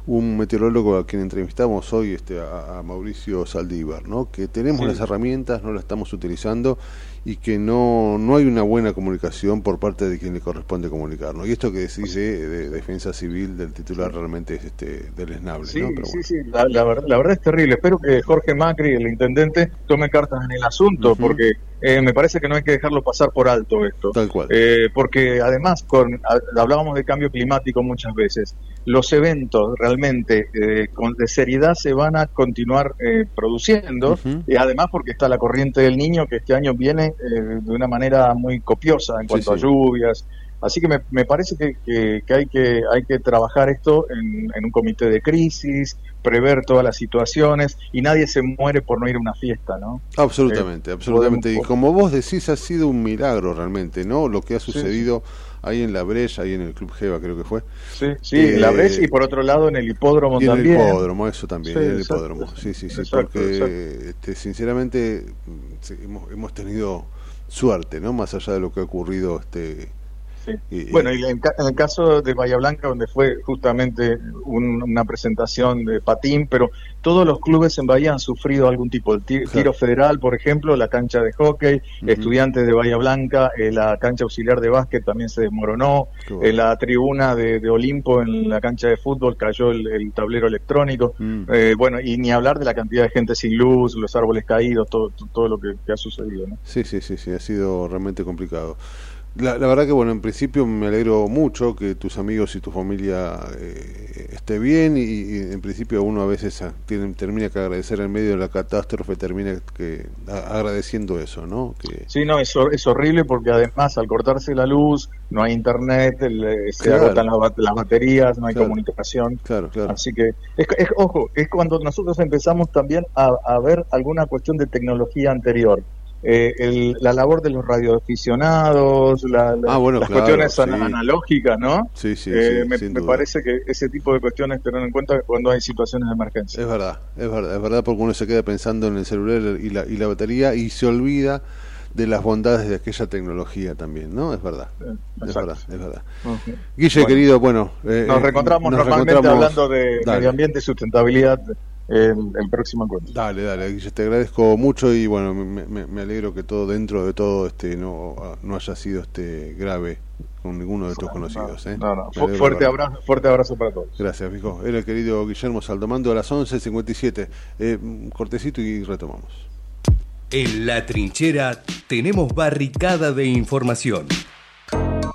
un meteorólogo a quien entrevistamos hoy, este, a, a Mauricio Saldívar, ¿no? que tenemos Sí. las herramientas, no las estamos utilizando y que no, no hay una buena comunicación por parte de quien le corresponde comunicarnos. Y esto que decís de, de defensa civil del titular realmente es este, deleznable. Sí, ¿no? Pero sí, sí, la, la ver- la verdad es terrible. Espero que Jorge Macri, el intendente, tome cartas en el asunto, porque eh, me parece que no hay que dejarlo pasar por alto esto. Tal cual. Eh, porque además, con, hablábamos de cambio climático muchas veces, los eventos realmente eh, con, de seriedad se van a continuar eh, produciendo, y además porque está la corriente del niño que este año viene eh, de una manera muy copiosa en Sí, cuanto a lluvias. Así que me, me parece que, que- que hay que hay que trabajar esto en, en un comité de crisis, prever todas las situaciones y nadie se muere por no ir a una fiesta, ¿no? Absolutamente, Eh, absolutamente. Y como vos decís, ha sido un milagro realmente, ¿no? Lo que ha Sí, sucedido ahí en la brecha, ahí en el Club Geva creo que fue. Sí, sí, Eh, en la brecha y por otro lado en el hipódromo Y en también. el hipódromo, eso también, Sí, en el exacto, hipódromo. Sí, sí, sí, exacto, porque exacto. este, sinceramente mm, hemos, hemos tenido suerte, ¿no? Más allá de lo que ha ocurrido este Bueno, y en, ca- en el caso de Bahía Blanca, donde fue justamente un- una presentación de patín, pero todos los clubes en Bahía han sufrido algún tipo. El ti- tiro federal, por ejemplo, la cancha de hockey, estudiantes de Bahía Blanca, eh, la cancha auxiliar de básquet también se desmoronó, Qué bueno. en la tribuna de, de Olimpo, en la cancha de fútbol, cayó el, el tablero electrónico. Eh, bueno, y ni hablar de la cantidad de gente sin luz, los árboles caídos, todo, todo lo que, que ha sucedido. ¿no? Sí, sí, sí, sí, ha sido realmente complicado. La, la verdad que, bueno, en principio me alegro mucho que tus amigos y tu familia eh, esté bien y, y en principio uno a veces ah, tiene- termina que agradecer en medio de la catástrofe, termina que a- agradeciendo eso, ¿no? Que, Sí, no, es, es horrible porque además al cortarse la luz, no hay internet, el, eh, se Claro. agotan las, bat- las baterías, no hay Claro. comunicación. Claro, claro. Así que, es, es- ojo, es cuando nosotros empezamos también a, a ver alguna cuestión de tecnología anterior. Eh, el- la labor de los radioaficionados, la- la- Ah, bueno, las claro, cuestiones sí. analógicas, ¿no? Sí, sí, Eh, sí, me, parece que ese tipo de cuestiones tener en cuenta cuando hay situaciones de emergencia. Es verdad, es verdad, es verdad porque uno se queda pensando en el celular y la, y la batería y se olvida de las bondades de aquella tecnología también, ¿no? Es verdad, es exacto. verdad, es verdad. Guille, Bueno. querido, bueno... eh, Nos eh, reencontramos nos normalmente reencontramos- hablando de Dale. medio ambiente y sustentabilidad en el próximo encuentro. Dale, dale, Guille, te agradezco mucho y bueno, me, me- me alegro que todo dentro de todo este no, no haya sido este grave con ninguno de tus conocidos. ¿eh? No, no, fu- alegro fuerte abrazo, fuerte abrazo para todos. Gracias, Fijo. Era el querido Guillermo Saldomando a las 11.57. Eh, cortecito y retomamos. En la trinchera tenemos barricada de información,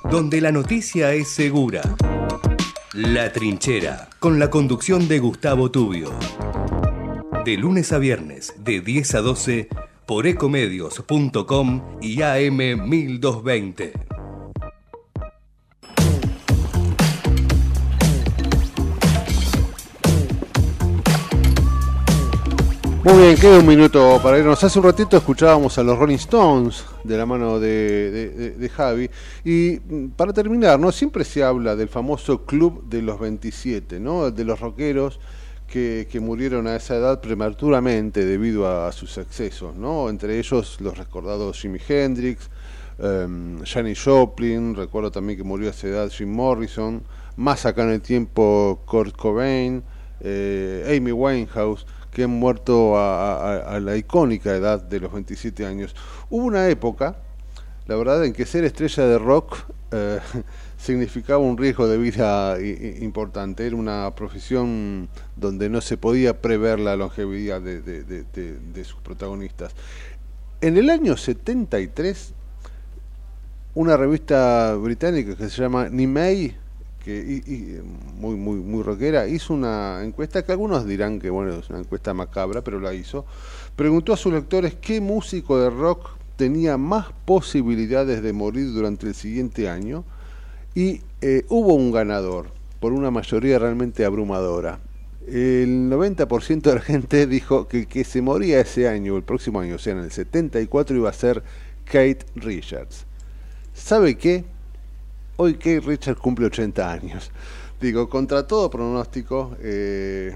donde la noticia es segura. La trinchera, con la conducción de Gustavo Tubio. De lunes a viernes, de 10 a 12 por ecomedios.com y AM 1220. Muy bien, queda un minuto para irnos. Hace un ratito escuchábamos a los Rolling Stones de la mano de, de- de Javi. Y mm, para terminar, ¿no? Siempre se habla del famoso Club de los 27, ¿no? De los rockeros que, murieron a esa edad prematuramente debido a, sus excesos, ¿no? Entre ellos los recordados Jimi Hendrix, um, Janis Joplin, recuerdo también que murió a esa edad Jim Morrison, más acá en el tiempo Kurt Cobain, eh, Amy Winehouse, que han muerto a la icónica edad de los 27 años. Hubo una época, la verdad, en que ser estrella de rock eh, significaba un riesgo de vida importante. Era una profesión donde no se podía prever la longevidad de, de- sus protagonistas. En el año 73, una revista británica que se llama Nimei, que muy muy muy rockera, hizo una encuesta que algunos dirán que bueno es una encuesta macabra, pero la hizo. Preguntó a sus lectores qué músico de rock tenía más posibilidades de morir durante el siguiente año y eh, hubo un ganador por una mayoría realmente abrumadora. El 90% de la gente dijo que que se moría ese año, el próximo año, o sea, en el 74, iba a ser Kate Richards. ¿Sabe qué? Hoy Kate Richards cumple 80 años. Digo, contra todo pronóstico, eh,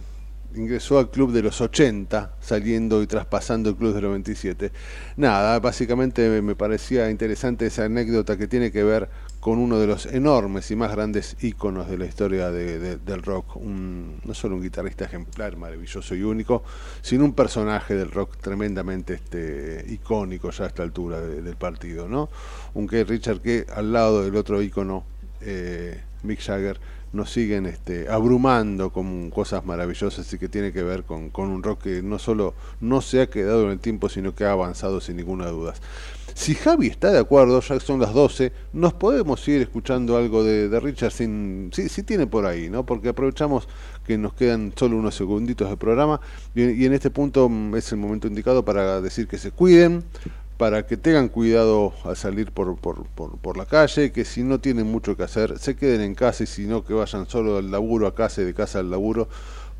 ingresó al club de los 80, saliendo y traspasando el club de los 27. Nada, básicamente me- me parecía interesante esa anécdota que tiene que ver con uno de los enormes y más grandes íconos de la historia de- de- del rock. Un- no solo un guitarrista ejemplar, maravilloso y único, sino un personaje del rock tremendamente este, icónico ya a esta altura de- del partido. ¿no? Un Richard que al lado del otro ícono, eh, Mick Jagger, nos siguen este, abrumando con cosas maravillosas y que tiene que ver con, con un rock que no solo no se ha quedado en el tiempo, sino que ha avanzado sin ninguna duda. Si Javi está de acuerdo, ya son las 12, nos podemos ir escuchando algo de, Richard sin, sí, sí tiene por ahí, ¿no? Porque aprovechamos que nos quedan solo unos segunditos de programa y, y en este punto mm, es el momento indicado para decir que se cuiden, para que tengan cuidado al salir por, por, por, por la calle, que si no tienen mucho que hacer, se queden en casa y si no, que vayan solo al laburo a casa y de casa al laburo,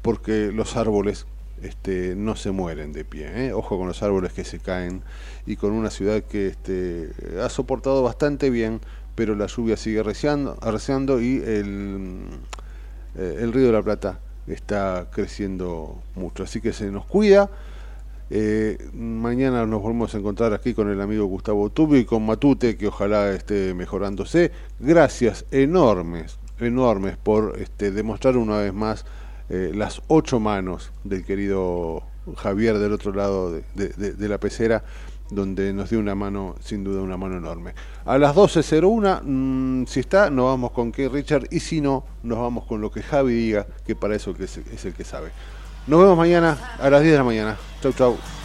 porque los árboles este, no se mueren de pie. ¿eh? Ojo con los árboles que se caen y con una ciudad que este, ha soportado bastante bien, pero la lluvia sigue arreciando, y el, eh, el río de la Plata está creciendo mucho. Así que se nos cuida. Eh, mañana nos volvemos a encontrar aquí con el amigo Gustavo Tubio y con Matute, que ojalá esté mejorándose. Gracias enormes, enormes por este, demostrar una vez más eh, las ocho manos del querido Javier del otro lado de, la pecera, donde nos dio una mano, sin duda una mano enorme. A las 12.01, mm, si está, nos vamos con Keith Richard y si no, nos vamos con lo que Javi diga, que para eso es el que sabe. Nos vemos mañana a las 10 de la mañana. Chau, chau.